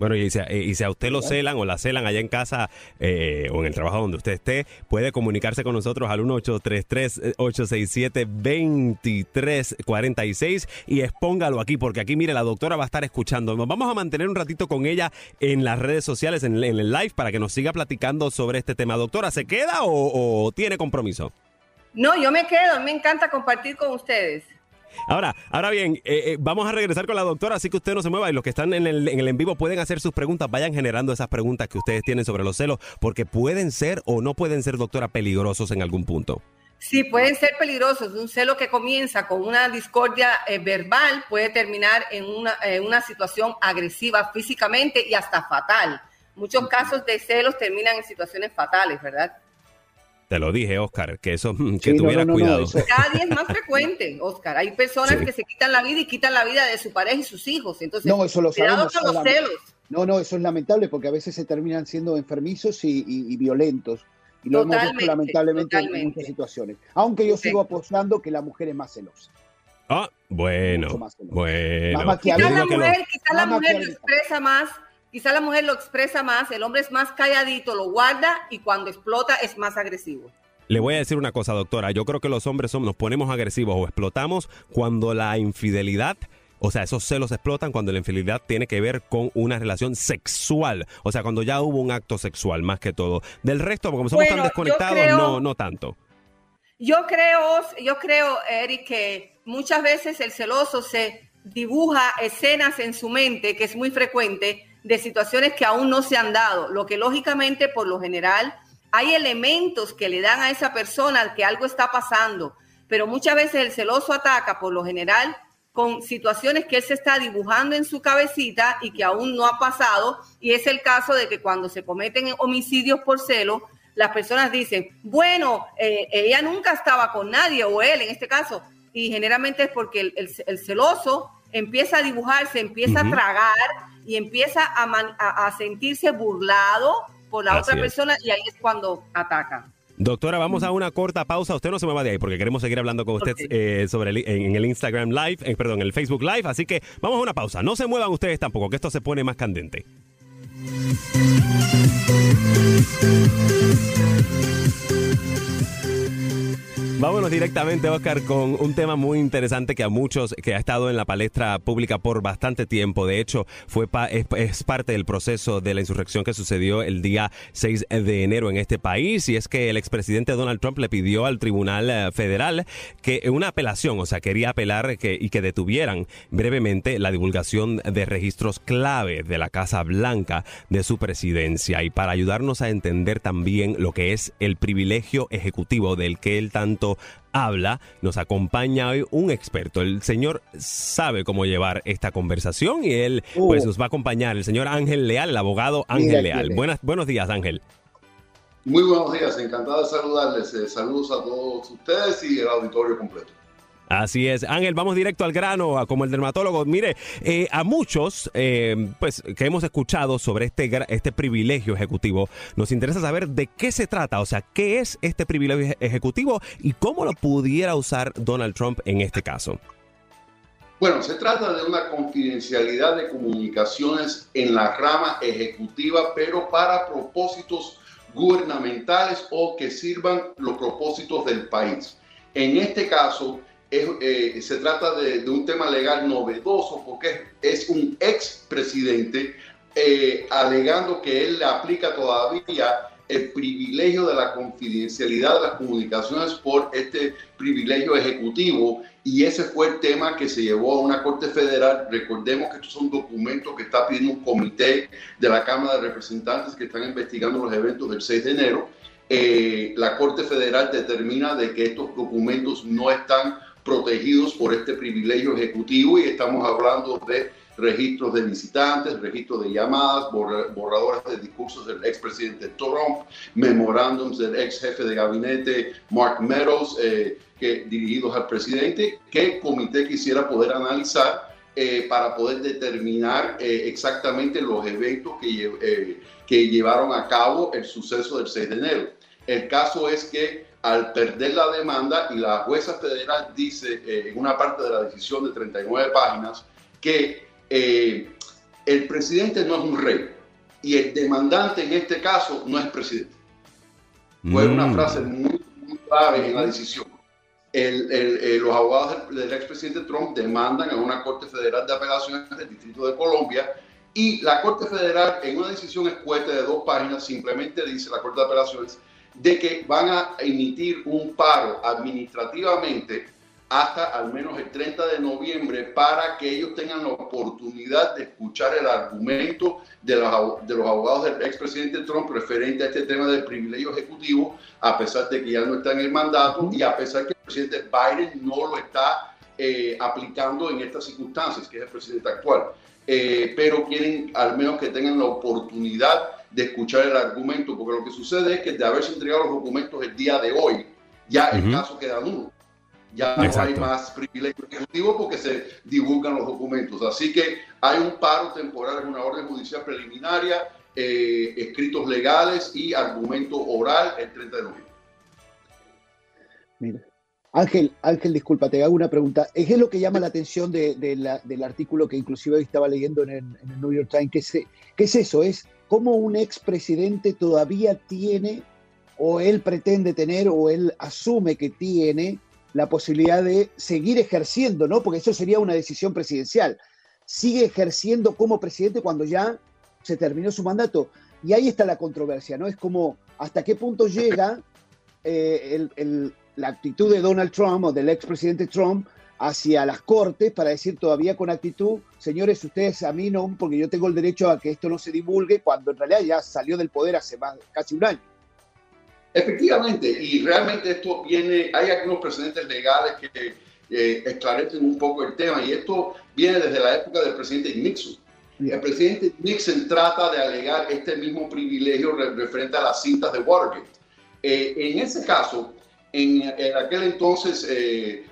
Bueno, y si, y si, a usted lo celan o la celan allá en casa eh, o en el trabajo donde usted esté, puede comunicarse con nosotros al 1833-867-2346 y expóngalo aquí, porque aquí, mire, la doctora va a estar escuchando. Nos vamos a mantener un ratito con ella en las redes sociales, en, el live, para que nos siga platicando sobre este tema. Doctora, ¿se queda o, o tiene compromiso? No, yo me quedo, me encanta compartir con ustedes. Ahora, ahora bien, eh, eh, vamos a regresar con la doctora, así que usted no se mueva y los que están en el, en el en vivo pueden hacer sus preguntas, vayan generando esas preguntas que ustedes tienen sobre los celos, porque pueden ser o no pueden ser, doctora, peligrosos en algún punto. Sí, pueden ser peligrosos. Un celo que comienza con una discordia eh, verbal puede terminar en una, en una situación agresiva físicamente y hasta fatal. Muchos casos de celos terminan en situaciones fatales, ¿verdad? Te lo dije, Oscar, que eso, que Sí, no, tuviera no, no, cuidado. eso- Cada día es más frecuente, Oscar. Hay personas Sí. que se quitan la vida y quitan la vida de su pareja y sus hijos. Entonces, No, eso lo cuidado sabemos, con los celos. No, no, eso es lamentable porque a veces se terminan siendo enfermizos y, y- y violentos. Y lo hemos visto Totalmente, lamentablemente en totalmente. muchas situaciones. Aunque yo sigo apostando que la mujer es más celosa. Ah, bueno, más celosa. bueno. Quizás la no. mujer, quizás la mujer lo expresa más, quizás la mujer lo expresa más, el hombre es más calladito, lo guarda y cuando explota es más agresivo. Le voy a decir una cosa, doctora. Yo creo que los hombres somos, nos ponemos agresivos o explotamos cuando la infidelidad, o sea, esos celos explotan cuando la infidelidad tiene que ver con una relación sexual. O sea, cuando ya hubo un acto sexual, más que todo. Del resto, como somos Bueno, tan desconectados, creo- no, no tanto. Yo creo, yo creo, Eric, que muchas veces el celoso se dibuja escenas en su mente, que es muy frecuente, de situaciones que aún no se han dado, lo que lógicamente, por lo general, hay elementos que le dan a esa persona que algo está pasando, pero muchas veces el celoso ataca, por lo general, con situaciones que él se está dibujando en su cabecita y que aún no ha pasado, y es el caso de que cuando se cometen homicidios por celo, las personas dicen, bueno, eh, ella nunca estaba con nadie, o él en este caso, y generalmente es porque el, el- el celoso empieza a dibujarse, empieza a tragar y empieza a, man- a- a sentirse burlado por la Así otra es. persona y ahí es cuando ataca. Doctora, vamos a una corta pausa. Usted no se mueva de ahí porque queremos seguir hablando con usted eh, sobre el, en, en el Instagram Live, eh, perdón, en el Facebook Live. Así que vamos a una pausa. No se muevan ustedes tampoco, que esto se pone más candente. Vámonos directamente, Oscar, con un tema muy interesante que a muchos, que ha estado en la palestra pública por bastante tiempo. De hecho, fue pa- es, parte del proceso de la insurrección que sucedió el día 6 de enero en este país. Y es que el expresidente Donald Trump le pidió al Tribunal eh, Federal que una apelación, o sea, quería apelar que, y que detuvieran brevemente la divulgación de registros clave de la Casa Blanca de su presidencia. Y para ayudarnos a entender también lo que es el privilegio ejecutivo del que él tanto habla, nos acompaña hoy un experto. El señor sabe cómo llevar esta conversación y él Uh. pues nos va a acompañar, el señor Ángel Leal, el abogado Ángel Mira Leal. Buenas, buenos días, Ángel. Muy buenos días, encantado de saludarles. Eh, saludos a todos ustedes y el auditorio completo. Así es. Ángel, vamos directo al grano, como el dermatólogo. Mire, eh, a muchos, eh, pues, que hemos escuchado sobre este, este privilegio ejecutivo, nos interesa saber de qué se trata, o sea, qué es este privilegio eje- ejecutivo y cómo lo pudiera usar Donald Trump en este caso. Bueno, se trata de una confidencialidad de comunicaciones en la rama ejecutiva, pero para propósitos gubernamentales o que sirvan los propósitos del país. En este caso, es, eh, se trata de, de un tema legal novedoso porque es, es un expresidente eh, alegando que él le aplica todavía el privilegio de la confidencialidad de las comunicaciones por este privilegio ejecutivo y ese fue el tema que se llevó a una corte federal. Recordemos que estos son documentos que está pidiendo un comité de la Cámara de Representantes que están investigando los eventos del 6 de enero. Eh, la Corte Federal determina de que estos documentos no están protegidos por este privilegio ejecutivo y estamos hablando de registros de visitantes, registros de llamadas, borra- borradores de discursos del expresidente Trump, memorándums del ex jefe de gabinete Mark Meadows, eh, que, dirigidos al presidente, que comité quisiera poder analizar eh, para poder determinar eh, exactamente los eventos que, eh, que llevaron a cabo el suceso del 6 de enero. El caso es que al perder la demanda y la jueza federal dice eh, en una parte de la decisión de 39 páginas que eh, el presidente no es un rey y el demandante en este caso no es presidente. Fue una Mm. frase muy, muy clave en la decisión. El- el- eh, los abogados del, del expresidente Trump demandan a una Corte Federal de Apelaciones del Distrito de Colombia y la Corte Federal, en una decisión escueta de dos páginas, simplemente dice la Corte de Apelaciones de que van a emitir un paro administrativamente hasta al menos el 30 de noviembre para que ellos tengan la oportunidad de escuchar el argumento de los, de los abogados del expresidente Trump referente a este tema del privilegio ejecutivo, a pesar de que ya no está en el mandato y a pesar que el presidente Biden no lo está eh, aplicando en estas circunstancias, que es el presidente actual. Eh, pero quieren al menos que tengan la oportunidad de escuchar el argumento, porque lo que sucede es que de haberse entregado los documentos el día de hoy, ya el caso queda nulo ya no hay más privilegio ejecutivo porque se divulgan los documentos. Así que hay un paro temporal en una orden judicial preliminaria, eh, escritos legales y argumento oral el 30 de noviembre. Mira. Ángel, Ángel, disculpa, te hago una pregunta. ¿Es lo que llama la atención del artículo que inclusive estaba leyendo en el, New York Times? ¿Qué ¿Qué es eso? Es cómo un expresidente todavía tiene, o él pretende tener, o él asume que tiene la posibilidad de seguir ejerciendo, ¿no? Porque eso sería una decisión presidencial. Sigue ejerciendo como presidente cuando ya se terminó su mandato. Y ahí está la controversia, ¿no? Es como hasta qué punto llega eh, la actitud de Donald Trump o del expresidente Trump hacia las cortes para decir todavía con actitud, señores, ustedes a mí no, porque yo tengo el derecho a que esto no se divulgue, cuando en realidad ya salió del poder hace más, casi un año. Efectivamente, y realmente esto viene, hay algunos precedentes legales que eh, esclarecen un poco el tema, y esto viene desde la época del presidente Nixon. El presidente Nixon trata de alegar este mismo privilegio referente a las cintas de Watergate. Eh, en ese caso, en, aquel entonces, eh,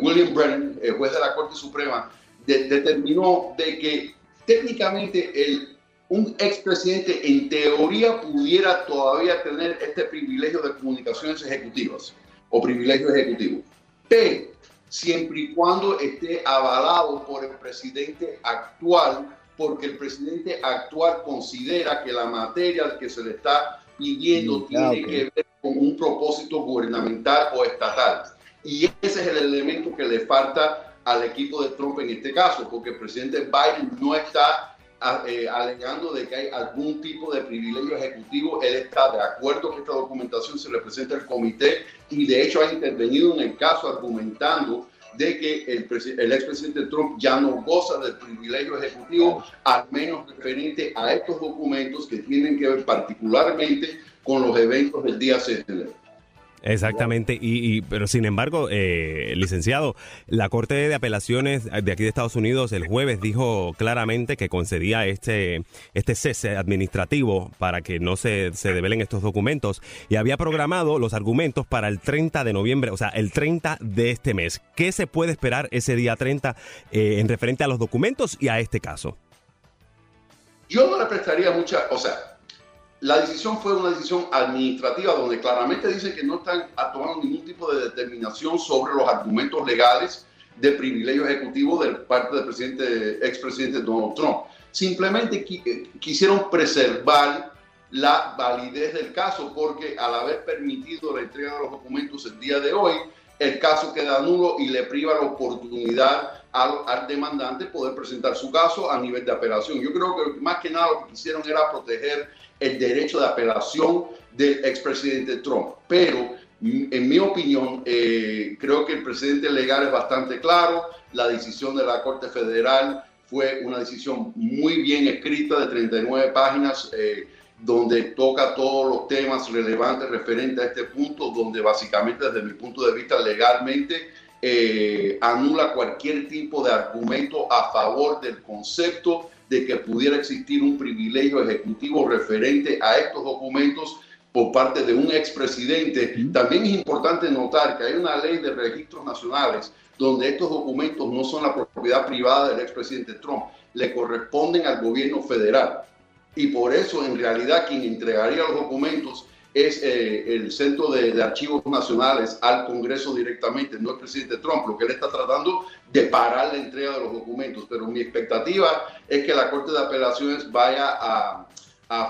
William Brennan, el juez de la Corte Suprema, determinó de que técnicamente el un expresidente en teoría pudiera todavía tener este privilegio de comunicaciones ejecutivas o privilegio ejecutivo, pero siempre y cuando esté avalado por el presidente actual, porque el presidente actual considera que la materia que se le está pidiendo tiene que ver con un propósito gubernamental o estatal. Y ese es el elemento que le falta al equipo de Trump en este caso, porque el presidente Biden no está eh, alegando de que hay algún tipo de privilegio ejecutivo. Él está de acuerdo que esta documentación se le presente al comité y de hecho ha intervenido en el caso argumentando de que el, el expresidente Trump ya no goza del privilegio ejecutivo, al menos referente a estos documentos que tienen que ver particularmente con los eventos del día 6 de enero. Exactamente, y, pero sin embargo, eh, licenciado, la Corte de Apelaciones de aquí de Estados Unidos el jueves dijo claramente que concedía este, este cese administrativo para que no se, se develen estos documentos y había programado los argumentos para el 30 de noviembre, o sea, el 30 de este mes. ¿Qué se puede esperar ese día 30 eh, en referente a los documentos y a este caso? Yo no le prestaría mucha, o sea, la decisión fue una decisión administrativa donde claramente dicen que no están tomando ningún tipo de determinación sobre los argumentos legales de privilegio ejecutivo de parte del presidente, expresidente Donald Trump. Simplemente eh, quisieron preservar la validez del caso porque al haber permitido la entrega de los documentos el día de hoy, el caso queda nulo y le priva la oportunidad al, al, demandante poder presentar su caso a nivel de apelación. Yo creo que más que nada lo que quisieron era proteger el derecho de apelación del expresidente Trump. Pero, en mi opinión, eh, creo que el presidente legal es bastante claro. La decisión de la Corte Federal fue una decisión muy bien escrita de 39 páginas. Eh, donde toca todos los temas relevantes referentes a este punto, donde básicamente desde mi punto de vista legalmente eh, anula cualquier tipo de argumento a favor del concepto de que pudiera existir un privilegio ejecutivo referente a estos documentos por parte de un expresidente. También es importante notar que hay una ley de registros nacionales donde estos documentos no son la propiedad privada del expresidente Trump, le corresponden al gobierno federal. Y por eso, en realidad, quien entregaría los documentos es eh, el Centro de, Archivos Nacionales al Congreso directamente, no el presidente Trump. Lo que él está tratando de parar la entrega de los documentos. Pero mi expectativa es que la Corte de Apelaciones vaya a,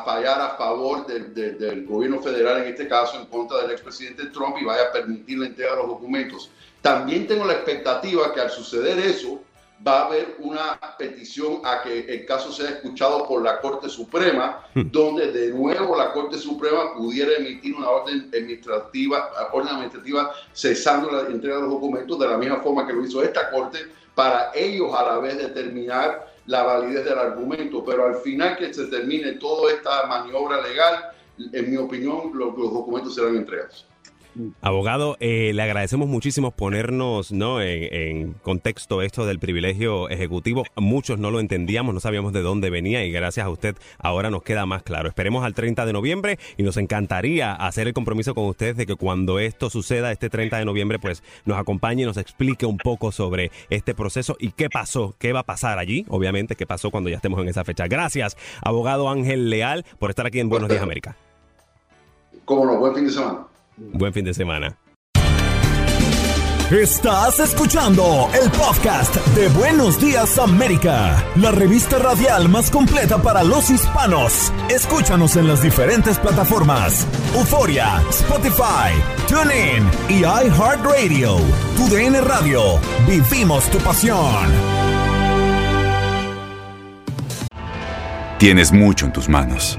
fallar a favor del gobierno federal, en este caso en contra del expresidente Trump, y vaya a permitir la entrega de los documentos. También tengo la expectativa que al suceder eso, va a haber una petición a que el caso sea escuchado por la Corte Suprema, hmm. donde de nuevo la Corte Suprema pudiera emitir una orden administrativa, orden administrativa cesando la entrega de los documentos de la misma forma que lo hizo esta Corte, para ellos a la vez determinar la validez del argumento. Pero al final que se termine toda esta maniobra legal, en mi opinión, los documentos serán entregados. Abogado, eh, le agradecemos muchísimo ponernos ¿no? En, contexto esto del privilegio ejecutivo. Muchos no lo entendíamos, no sabíamos de dónde venía y gracias a usted ahora nos queda más claro. Esperemos al 30 de noviembre y nos encantaría hacer el compromiso con ustedes de que cuando esto suceda, este 30 de noviembre, pues nos acompañe y nos explique un poco sobre este proceso y qué pasó, qué va a pasar allí, obviamente, qué pasó cuando ya estemos en esa fecha. Gracias, abogado Ángel Leal, por estar aquí en Buenos Días América. Cómo no, buen fin de semana. Buen fin de semana. Estás escuchando el podcast de Buenos Días América, la revista radial más completa para los hispanos. Escúchanos en las diferentes plataformas: Euforia, Spotify, TuneIn y iHeartRadio. Tu DN Radio. Vivimos tu pasión. Tienes mucho en tus manos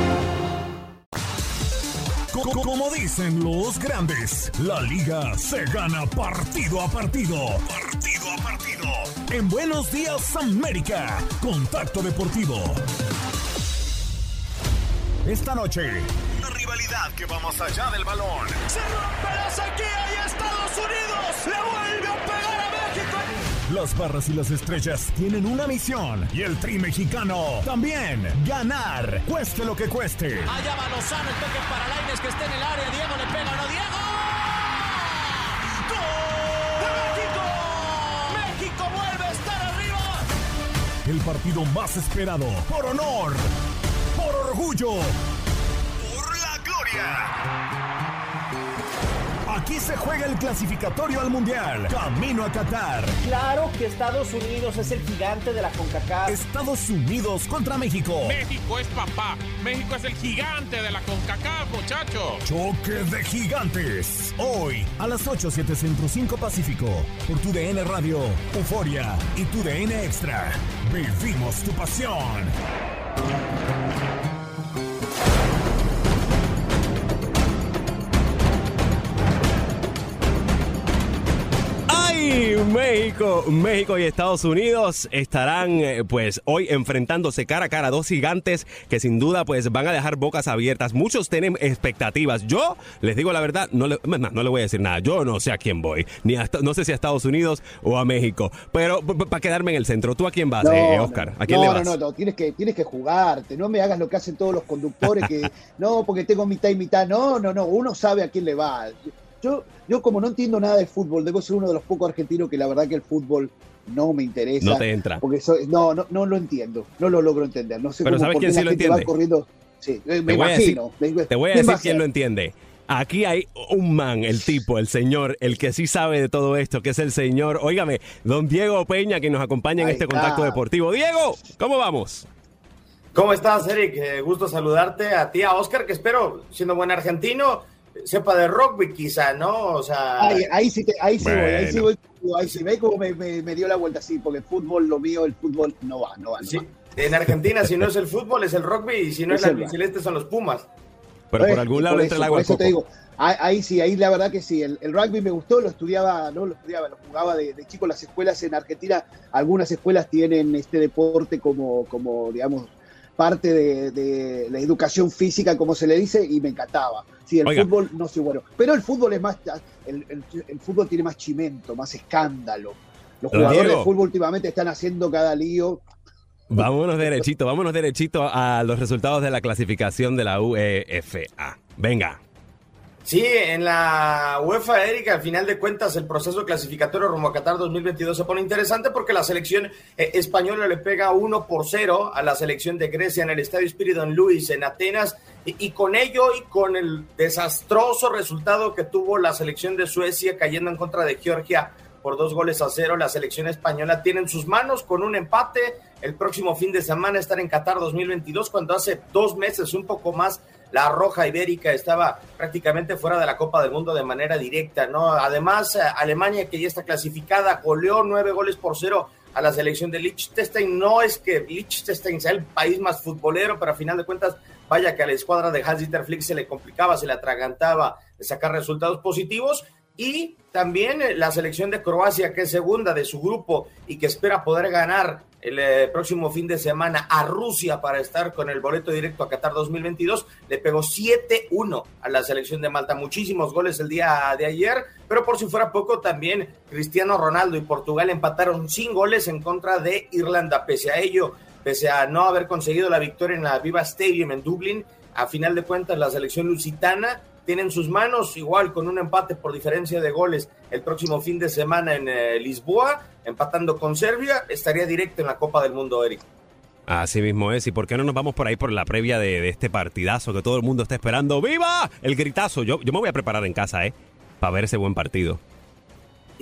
Dicen los grandes, la liga se gana partido a partido. Partido a partido. En Buenos Días América, Contacto Deportivo. Esta noche, una rivalidad que va más allá del balón. Se rompe la sequía y Estados Unidos le vuelve a pegar. Las barras y las estrellas tienen una misión y el tri mexicano también ganar, cueste lo que cueste. Allá va Lozano, el toque para Laines que está en el área. Diego le pega, ¿no? Diego. ¡Gol! ¡México! ¡México vuelve a estar arriba! El partido más esperado por honor, por orgullo, por la gloria. Aquí se juega el clasificatorio al Mundial. Camino a Qatar. Claro que Estados Unidos es el gigante de la CONCACAF. Estados Unidos contra México. México es papá. México es el gigante de la CONCACAF, muchacho. Choque de gigantes. Hoy a las 8, 7 Centro 5 Pacífico. Por tu DN Radio, Euforia y tu DN Extra. Vivimos tu pasión. México, México y Estados Unidos estarán eh, pues hoy enfrentándose cara a cara dos gigantes que sin duda pues van a dejar bocas abiertas. Muchos tienen expectativas. Yo les digo la verdad, no le, no, le voy a decir nada. Yo no sé a quién voy, ni no sé si a Estados Unidos o a México. Pero para quedarme en el centro, ¿tú a quién vas, eh, Oscar? ¿A quién le vas? No, no, no, tienes que, tienes que jugarte. No me hagas lo que hacen todos los conductores que no, porque tengo mitad y mitad. No, no, no. Uno sabe a quién le va. Yo, yo como no entiendo nada de fútbol, debo ser uno de los pocos argentinos que la verdad que el fútbol no me interesa. No te entra. Porque no, no, no lo entiendo, no lo logro entender. No sé Pero ¿sabes quién sí lo entiende? Corriendo. Sí, me imagino. te voy a decir quién lo entiende. Aquí hay un man, el tipo, el señor, el que sí sabe de todo esto, que es el señor, óigame, don Diego Peña, que nos acompaña en este contacto deportivo. Diego, ¿cómo vamos? ¿Cómo estás, Eric? Eh, gusto saludarte a ti, a Oscar, que espero, siendo buen argentino, sepa de rugby quizá, ¿no? O sea... Ahí, sí, ahí sí voy, ahí sí voy, ahí sí ve como me, me, dio la vuelta así, porque el fútbol, lo mío, el fútbol no va, no va, no sí. En Argentina, si no es el fútbol, es el rugby, y si no es, el celeste, son los Pumas. Pero por algún lado entra el agua. Por eso te digo, ahí, sí, ahí la verdad que sí, el, rugby me gustó, lo estudiaba, no lo estudiaba, lo jugaba de, de, chico las escuelas en Argentina, algunas escuelas tienen este deporte como, como digamos, parte de, la educación física, como se le dice, y me encantaba. Sí, el fútbol no sé bueno, pero el fútbol es más, el, fútbol tiene más chimento, más escándalo. Los jugadores de fútbol últimamente están haciendo cada lío. Vámonos derechito, vámonos derechito a los resultados de la clasificación de la UEFA. Venga. Sí, en la UEFA, Erika, al final de cuentas, el proceso clasificatorio rumbo a Qatar 2022 se pone interesante porque la selección eh, española le pega 1 por 0 a la selección de Grecia en el Estadio Spiridon Luis en Atenas y, con ello y con el desastroso resultado que tuvo la selección de Suecia cayendo en contra de Georgia por dos goles a cero, la selección española tiene en sus manos con un empate el próximo fin de semana estar en Qatar 2022 cuando hace dos meses, un poco más, la Roja Ibérica estaba prácticamente fuera de la Copa del Mundo de manera directa, ¿no? Además, eh, Alemania, que ya está clasificada, goleó nueve goles por cero a la selección de Liechtenstein. No es que Liechtenstein sea el país más futbolero, pero a final de cuentas, vaya que a la escuadra de Hans-Dieter Flick se le complicaba, se le atragantaba de sacar resultados positivos. Y también eh, la selección de Croacia, que es segunda de su grupo y que espera poder ganar el eh, próximo fin de semana a Rusia para estar con el boleto directo a Qatar 2022, le pegó 7-1 a la selección de Malta. Muchísimos goles el día de ayer, pero por si fuera poco, también Cristiano Ronaldo y Portugal empataron sin goles en contra de Irlanda. Pese a ello, pese a no haber conseguido la victoria en la Viva Stadium en Dublín, a final de cuentas la selección lusitana tiene en sus manos, igual con un empate por diferencia de goles el próximo fin de semana en eh, Lisboa, empatando con Serbia, estaría directo en la Copa del Mundo, Eric. Así mismo es. ¿Y por qué no nos vamos por ahí por la previa de, de este partidazo que todo el mundo está esperando? ¡Viva! El gritazo. Yo, yo me voy a preparar en casa, ¿eh? Para ver ese buen partido.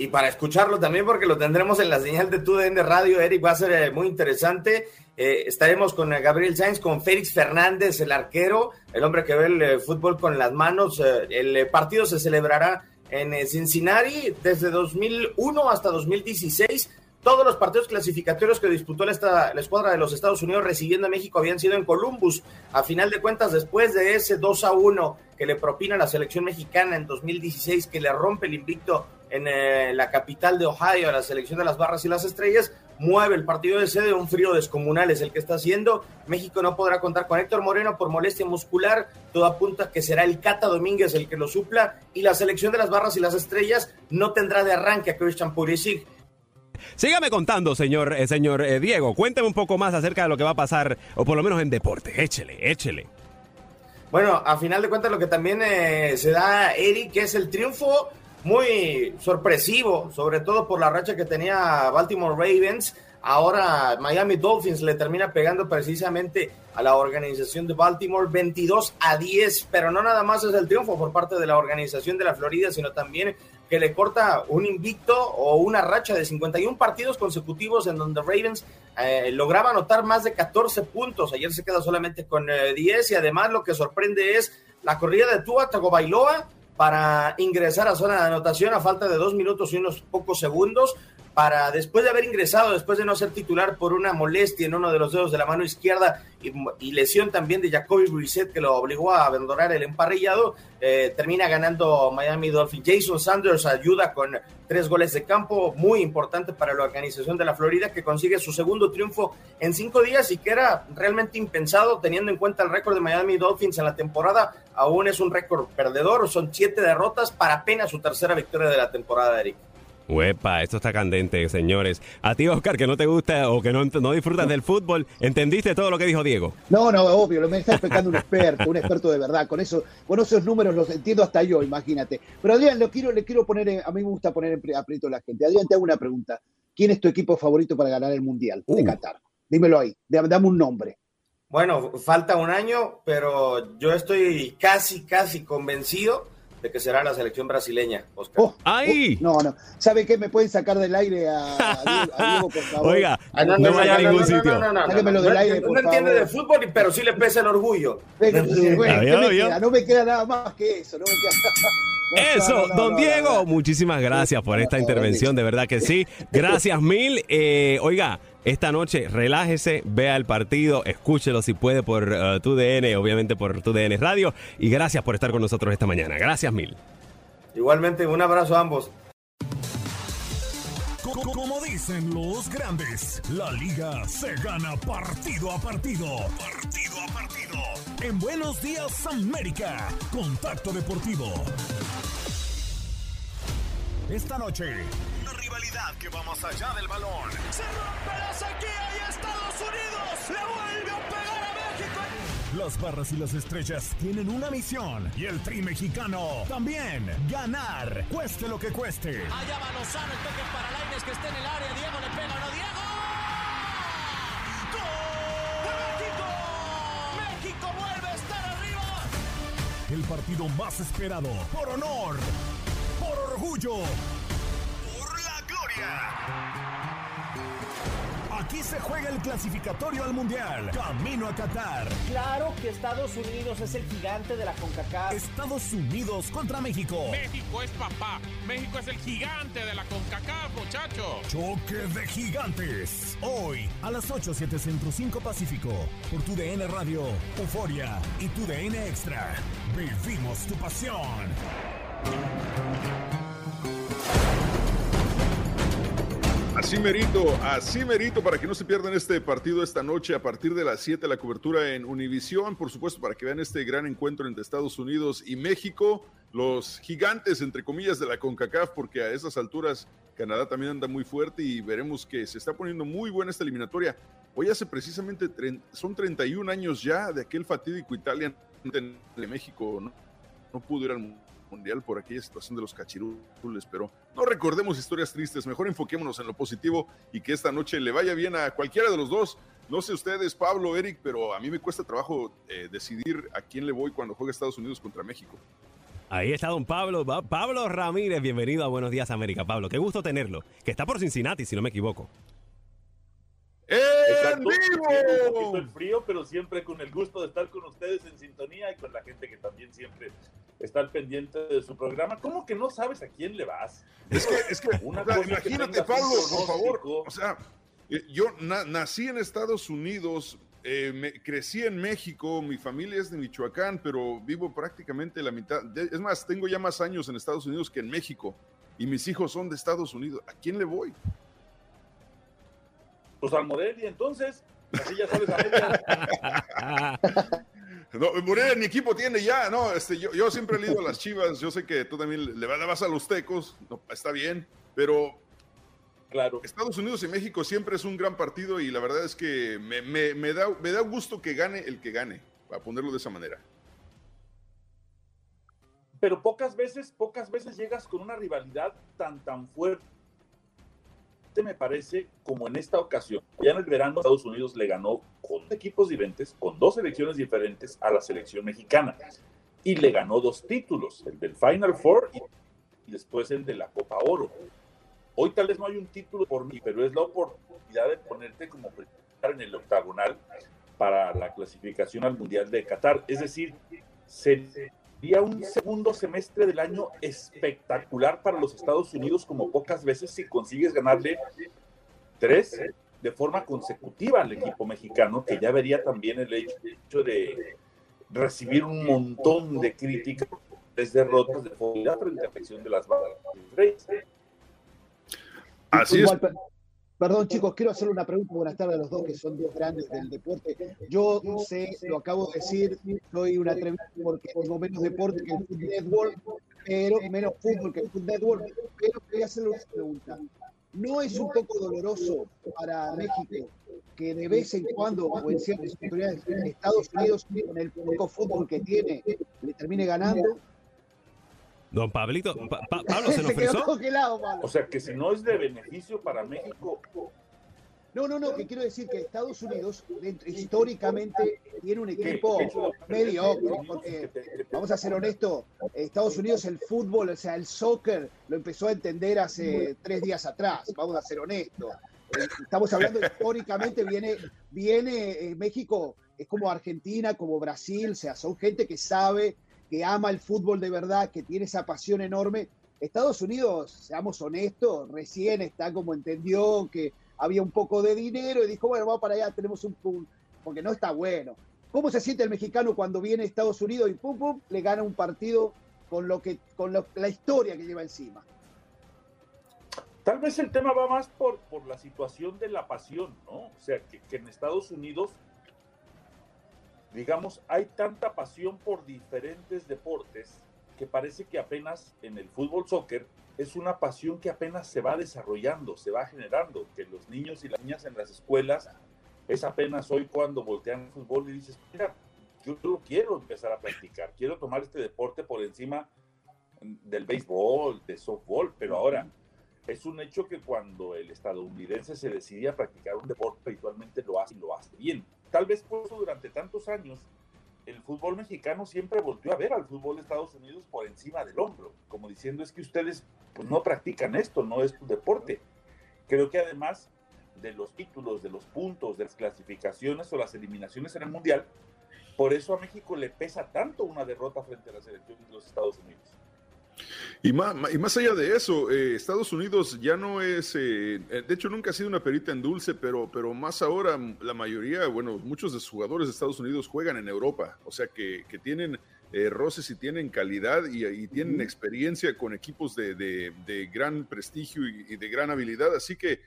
Y para escucharlo también, porque lo tendremos en la señal de TUDN Radio, Eric, va a ser eh, muy interesante. Eh, estaremos con eh, Gabriel Sainz, con Félix Fernández, el arquero, el hombre que ve el fútbol con las manos. El partido se celebrará en Cincinnati desde 2001 hasta 2016 todos los partidos clasificatorios que disputó la, la, escuadra de los Estados Unidos recibiendo a México habían sido en Columbus. A final de cuentas, después de ese 2 a 1 que le propina la selección mexicana en 2016, que le rompe el invicto en eh, la capital de Ohio a la selección de las barras y las estrellas, mueve el partido de sede, un frío descomunal es el que está haciendo. México no podrá contar con Héctor Moreno por molestia muscular, todo apunta que será el Cata Domínguez el que lo supla, y la selección de las barras y las estrellas no tendrá de arranque a Christian Pulisic. Sígame contando, señor, eh, señor eh, Diego. Cuénteme un poco más acerca de lo que va a pasar, o por lo menos en deporte. Échele, échele. Bueno, a final de cuentas, lo que también eh, se da, Eric, que es el triunfo muy sorpresivo, sobre todo por la racha que tenía Baltimore Ravens. Ahora Miami Dolphins le termina pegando precisamente a la organización de Baltimore 22 a 10, pero no nada más es el triunfo por parte de la organización de la Florida, sino también que le corta un invicto o una racha de 51 partidos consecutivos en donde Ravens eh, lograba anotar más de 14 puntos. Ayer se queda solamente con eh, 10 y además lo que sorprende es la corrida de Tua Tagovailoa para ingresar a zona de anotación a falta de dos minutos y unos pocos segundos para después de haber ingresado, después de no ser titular por una molestia en uno de los dedos de la mano izquierda y, lesión también de Jacoby Brissett que lo obligó a abandonar el emparrillado, eh, termina ganando Miami Dolphins. Jason Sanders ayuda con tres goles de campo, muy importante para la organización de la Florida que consigue su segundo triunfo en cinco días y que era realmente impensado teniendo en cuenta el récord de Miami Dolphins en la temporada. Aún es un récord perdedor, son siete derrotas para apenas su tercera victoria de la temporada, Eric. Huepa, esto está candente, señores. A ti, Oscar, que no te gusta o que no, no disfrutas del fútbol, ¿entendiste todo lo que dijo Diego? No, no, obvio, me está explicando un experto, un experto de verdad. Con eso, con esos números los entiendo hasta yo, imagínate. Pero Adrián, lo quiero, le quiero poner, en, a mí me gusta poner en aprieto a la gente. Adrián, te hago una pregunta. ¿Quién es tu equipo favorito para ganar el Mundial de Uh. Qatar? Dímelo ahí, dame un nombre. Bueno, falta un año, pero yo estoy casi, casi convencido de que será la selección brasileña, Oscar. Oh, ¡Ay! oh, no, no. ¿Sabe qué? ¿Me pueden sacar del aire a, a Diego, a Diego, por favor? Oiga, Ah, no, vaya a ningún sitio. No, no, no, no, Sáquemelo no, del no, aire, no por entiende de fútbol, pero sí le pesa el orgullo. Venga, bueno, ¿qué me queda? No me queda nada más que eso. No me queda... No, Eso, no, no, don no, Diego, no, no. muchísimas gracias por esta No, intervención, de verdad que sí. Gracias mil. Eh, oiga, esta noche relájese, vea el partido, escúchelo si puede por eh, tu DN, obviamente por tu DN Radio. Y gracias por estar con nosotros esta mañana. Gracias mil. Igualmente, un abrazo a ambos. Co- Como dicen los grandes, la liga se gana partido a partido. Partido a partido. En Buenos Días América, Contacto Deportivo. Esta noche, una rivalidad que va más allá del balón. Se rompe la sequía y Estados Unidos le vuelve a pegar a México. Las barras y las estrellas tienen una misión y el tri mexicano también, ganar, cueste lo que cueste. Allá va Lozano, el toque para Laines que está en el área. Diego le pega, no Diego. ¡Gol! ¡México! ¡México vuelve a estar arriba! El partido más esperado, por honor, orgullo, por la gloria. Aquí se juega el clasificatorio al Mundial. Camino a Qatar. Claro que Estados Unidos es el gigante de la CONCACAF. Estados Unidos contra México. México es papá. México es el gigante de la CONCACAF, muchachos. Choque de gigantes. Hoy a las 8, 7 Centro 5 Pacífico. Por tu DN Radio, Euforia y tu DN Extra. Vivimos tu pasión. Así merito, así merito para que no se pierdan este partido esta noche a partir de las 7 la cobertura en Univisión, por supuesto para que vean este gran encuentro entre Estados Unidos y México, los gigantes entre comillas de la CONCACAF porque a esas alturas Canadá también anda muy fuerte y veremos que se está poniendo muy buena esta eliminatoria. Hoy hace precisamente son 31 años ya de aquel fatídico Italia de México, ¿no? no pudo ir al mundial por aquella situación de los cachirules, pero no recordemos historias tristes, mejor enfoquémonos en lo positivo y que esta noche le vaya bien a cualquiera de los dos. No sé ustedes, Pablo, Eric, pero a mí me cuesta trabajo eh, decidir a quién le voy cuando juegue Estados Unidos contra México. Ahí está don Pablo, Pablo Ramírez, bienvenido a Buenos Días América. Pablo, qué gusto tenerlo, que está por Cincinnati, si no me equivoco. ¡En vivo! Un poquito el frío, pero siempre con el gusto de estar con ustedes en sintonía y con la gente que también siempre está al pendiente de su programa. ¿Cómo que no sabes a quién le vas? Es que, es que, Una cosa imagínate, Pablo, por favor. O sea, eh, yo nací en Estados Unidos, eh, me, crecí en México, mi familia es de Michoacán, pero vivo prácticamente la mitad. De, es más, tengo ya más años en Estados Unidos que en México y mis hijos son de Estados Unidos. ¿A quién le voy? Pues al Morelia, entonces, así ya sabes a No, Morelia ni equipo tiene ya, no, este, yo, yo siempre he leído a las chivas, yo sé que tú también le vas a los tecos, no, está bien, pero claro. Estados Unidos y México siempre es un gran partido y la verdad es que me, me, me, da, me da gusto que gane el que gane, para ponerlo de esa manera. Pero pocas veces, pocas veces llegas con una rivalidad tan, tan fuerte me parece como en esta ocasión. Ya en el verano Estados Unidos le ganó con equipos diferentes, con dos selecciones diferentes a la selección mexicana. Y le ganó dos títulos, el del Final Four y después el de la Copa Oro. Hoy tal vez no hay un título por mí, pero es la oportunidad de ponerte como en el octagonal para la clasificación al Mundial de Qatar. Es decir, se Sería un segundo semestre del año espectacular para los Estados Unidos, como pocas veces si consigues ganarle tres de forma consecutiva al equipo mexicano, que ya vería también el hecho de recibir un montón de críticas, tres derrotas de forma frente a la de las balas. Así es. Perdón, chicos, quiero hacerle una pregunta. Buenas tardes a los dos que son dos grandes del deporte. Yo sé, lo acabo de decir, soy un atrevido porque tengo menos deporte que el Food Network, pero menos fútbol que el Food Network. Pero quería hacerle una pregunta. ¿No es un poco doloroso para México que de vez en cuando, o en ciertas oportunidades, Estados Unidos, con el poco fútbol que tiene, le termine ganando? Don Pablito, Pablo se nos frizó. O sea que si no es de beneficio para México. No, no, no, que quiero decir que Estados Unidos históricamente tiene un equipo mediocre, porque vamos a ser honestos, Estados Unidos el fútbol, o sea, el soccer lo empezó a entender hace tres días atrás, vamos a ser honestos. Estamos hablando históricamente, viene, viene eh, México, es como Argentina, como Brasil, o sea, son gente que sabe que ama el fútbol de verdad, que tiene esa pasión enorme. Estados Unidos, seamos honestos, recién está como entendió que había un poco de dinero y dijo, bueno, vamos para allá, tenemos un pum, porque no está bueno. ¿Cómo se siente el mexicano cuando viene a Estados Unidos y pum, pum, le gana un partido con, lo que, con la historia que lleva encima? Tal vez el tema va más por, por la situación de la pasión, ¿no? O sea, que, que en Estados Unidos digamos, hay tanta pasión por diferentes deportes que parece que apenas en el fútbol soccer es una pasión que apenas se va desarrollando, se va generando, que los niños y las niñas en las escuelas es apenas hoy cuando voltean el fútbol y dices, mira, yo lo quiero empezar a practicar, quiero tomar este deporte por encima del béisbol, de softball, pero ahora es un hecho que cuando el estadounidense se decide a practicar un deporte, habitualmente lo hace y lo hace bien. Tal vez por eso durante tantos años el fútbol mexicano siempre volvió a ver al fútbol de Estados Unidos por encima del hombro, como diciendo es que ustedes pues, no practican esto, no es tu deporte. Creo que además de los títulos, de los puntos, de las clasificaciones o las eliminaciones en el Mundial, por eso a México le pesa tanto una derrota frente a la selección de los Estados Unidos. Y más, y más allá de eso, eh, Estados Unidos ya no es, eh, eh, de hecho nunca ha sido una perita en dulce, pero, pero más ahora la mayoría, bueno, muchos de sus jugadores de Estados Unidos juegan en Europa, o sea que, que tienen roces y tienen calidad y, tienen experiencia con equipos de, de, gran prestigio y, de gran habilidad, así que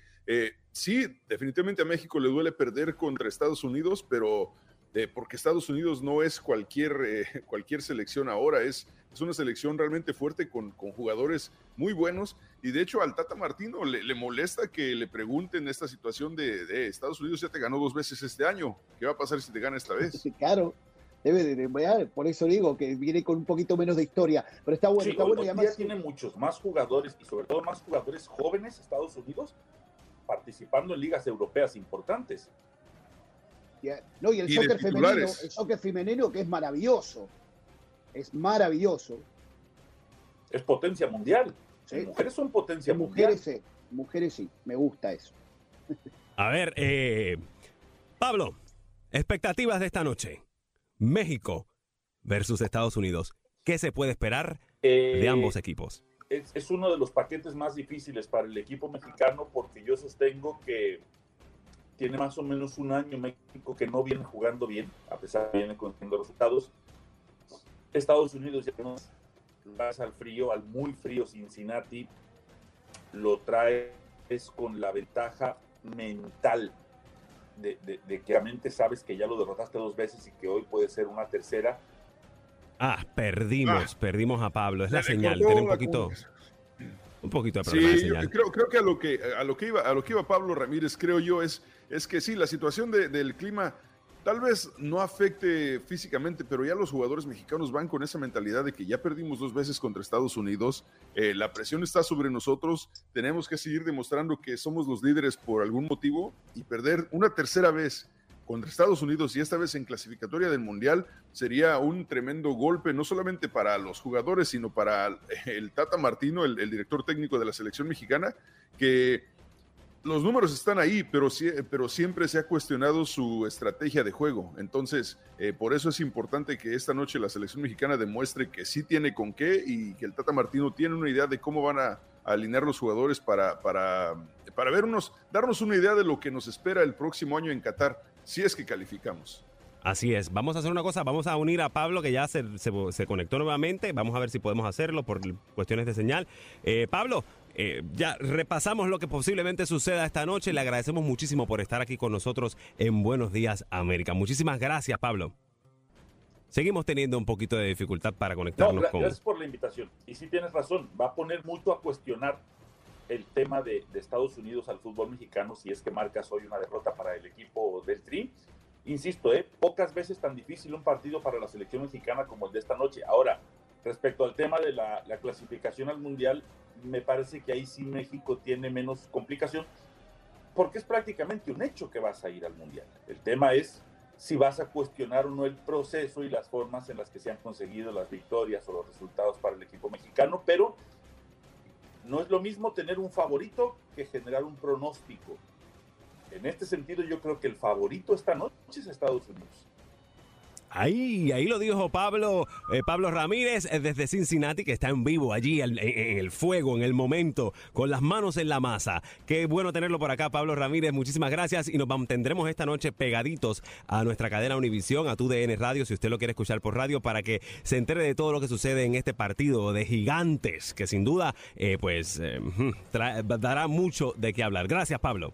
sí, definitivamente a México le duele perder contra Estados Unidos, pero porque Estados Unidos no es cualquier, cualquier selección ahora, es es una selección realmente fuerte con, con jugadores muy buenos. Y de hecho, al Tata Martino le, molesta que le pregunten esta situación de, Estados Unidos ya te ganó dos veces este año. ¿Qué va a pasar si te gana esta vez? Claro. Debe de, por eso digo que viene con un poquito menos de historia, pero está bueno, está bueno. y además tiene muchos más jugadores y sobre todo más jugadores jóvenes Estados Unidos participando en ligas europeas importantes. No, y el soccer femenino, el soccer femenino que es maravilloso es maravilloso. Es potencia mundial. Mujeres son potencia mujeres, mundial. Sí, mujeres sí, me gusta eso. A ver, eh, Pablo, expectativas de esta noche. México versus Estados Unidos. ¿Qué se puede esperar de eh, ambos equipos? Es, es, uno de los paquetes más difíciles para el equipo mexicano porque yo sostengo que tiene más o menos un año México que no viene jugando bien, a pesar de que viene consiguiendo resultados. Estados Unidos ya no vas al frío, al muy frío Cincinnati, lo traes con la ventaja mental de, que realmente sabes que ya lo derrotaste dos veces y que hoy puede ser una tercera. Ah, perdimos, ah. perdimos a Pablo. Es la señal. Tiene un poquito, un poquito de problema sí, creo, creo que a lo que a lo que iba a lo que iba Pablo Ramírez, creo yo es es que sí, la situación del clima Tal vez no afecte físicamente, pero ya los jugadores mexicanos van con esa mentalidad de que ya perdimos dos veces contra Estados Unidos, eh, la presión está sobre nosotros, tenemos que seguir demostrando que somos los líderes por algún motivo y perder una tercera vez contra Estados Unidos y esta vez en clasificatoria del Mundial sería un tremendo golpe, no solamente para los jugadores, sino para el Tata Martino, el director técnico de la selección mexicana, que los números están ahí, pero, pero siempre se ha cuestionado su estrategia de juego. Entonces, eh, por eso es importante que esta noche la selección mexicana demuestre que sí tiene con qué y que el Tata Martino tiene una idea de cómo van a, alinear los jugadores para, para, para darnos una idea de lo que nos espera el próximo año en Qatar, si es que calificamos. Así es. Vamos a hacer una cosa. Vamos a unir a Pablo, que ya se, se, conectó nuevamente. Vamos a ver si podemos hacerlo por cuestiones de señal. Eh, Pablo, eh, ya repasamos lo que posiblemente suceda esta noche. Le agradecemos muchísimo por estar aquí con nosotros en Buenos Días América. Muchísimas gracias, Pablo. Seguimos teniendo un poquito de dificultad para conectarnos con. Gracias por la invitación. Y sí tienes razón, va a poner mucho a cuestionar el tema de, Estados Unidos al fútbol mexicano si es que marcas hoy una derrota para el equipo del Tri. Insisto, ¿eh? pocas veces tan difícil un partido para la selección mexicana como el de esta noche. Ahora, respecto al tema de la clasificación al Mundial, me parece que ahí sí México tiene menos complicación, porque es prácticamente un hecho que vas a ir al Mundial. El tema es si vas a cuestionar o no el proceso y las formas en las que se han conseguido las victorias o los resultados para el equipo mexicano, pero no es lo mismo tener un favorito que generar un pronóstico. En este sentido, yo creo que el favorito esta noche es Estados Unidos. Ahí, ahí lo dijo Pablo, eh, Pablo Ramírez eh, desde Cincinnati, que está en vivo allí, en, el fuego, en el momento, con las manos en la masa. Qué bueno tenerlo por acá, Pablo Ramírez. Muchísimas gracias y nos mantendremos esta noche pegaditos a nuestra cadena Univisión, a tu DN Radio, si usted lo quiere escuchar por radio, para que se entere de todo lo que sucede en este partido de gigantes, que sin duda, eh, pues, dará mucho de qué hablar. Gracias, Pablo.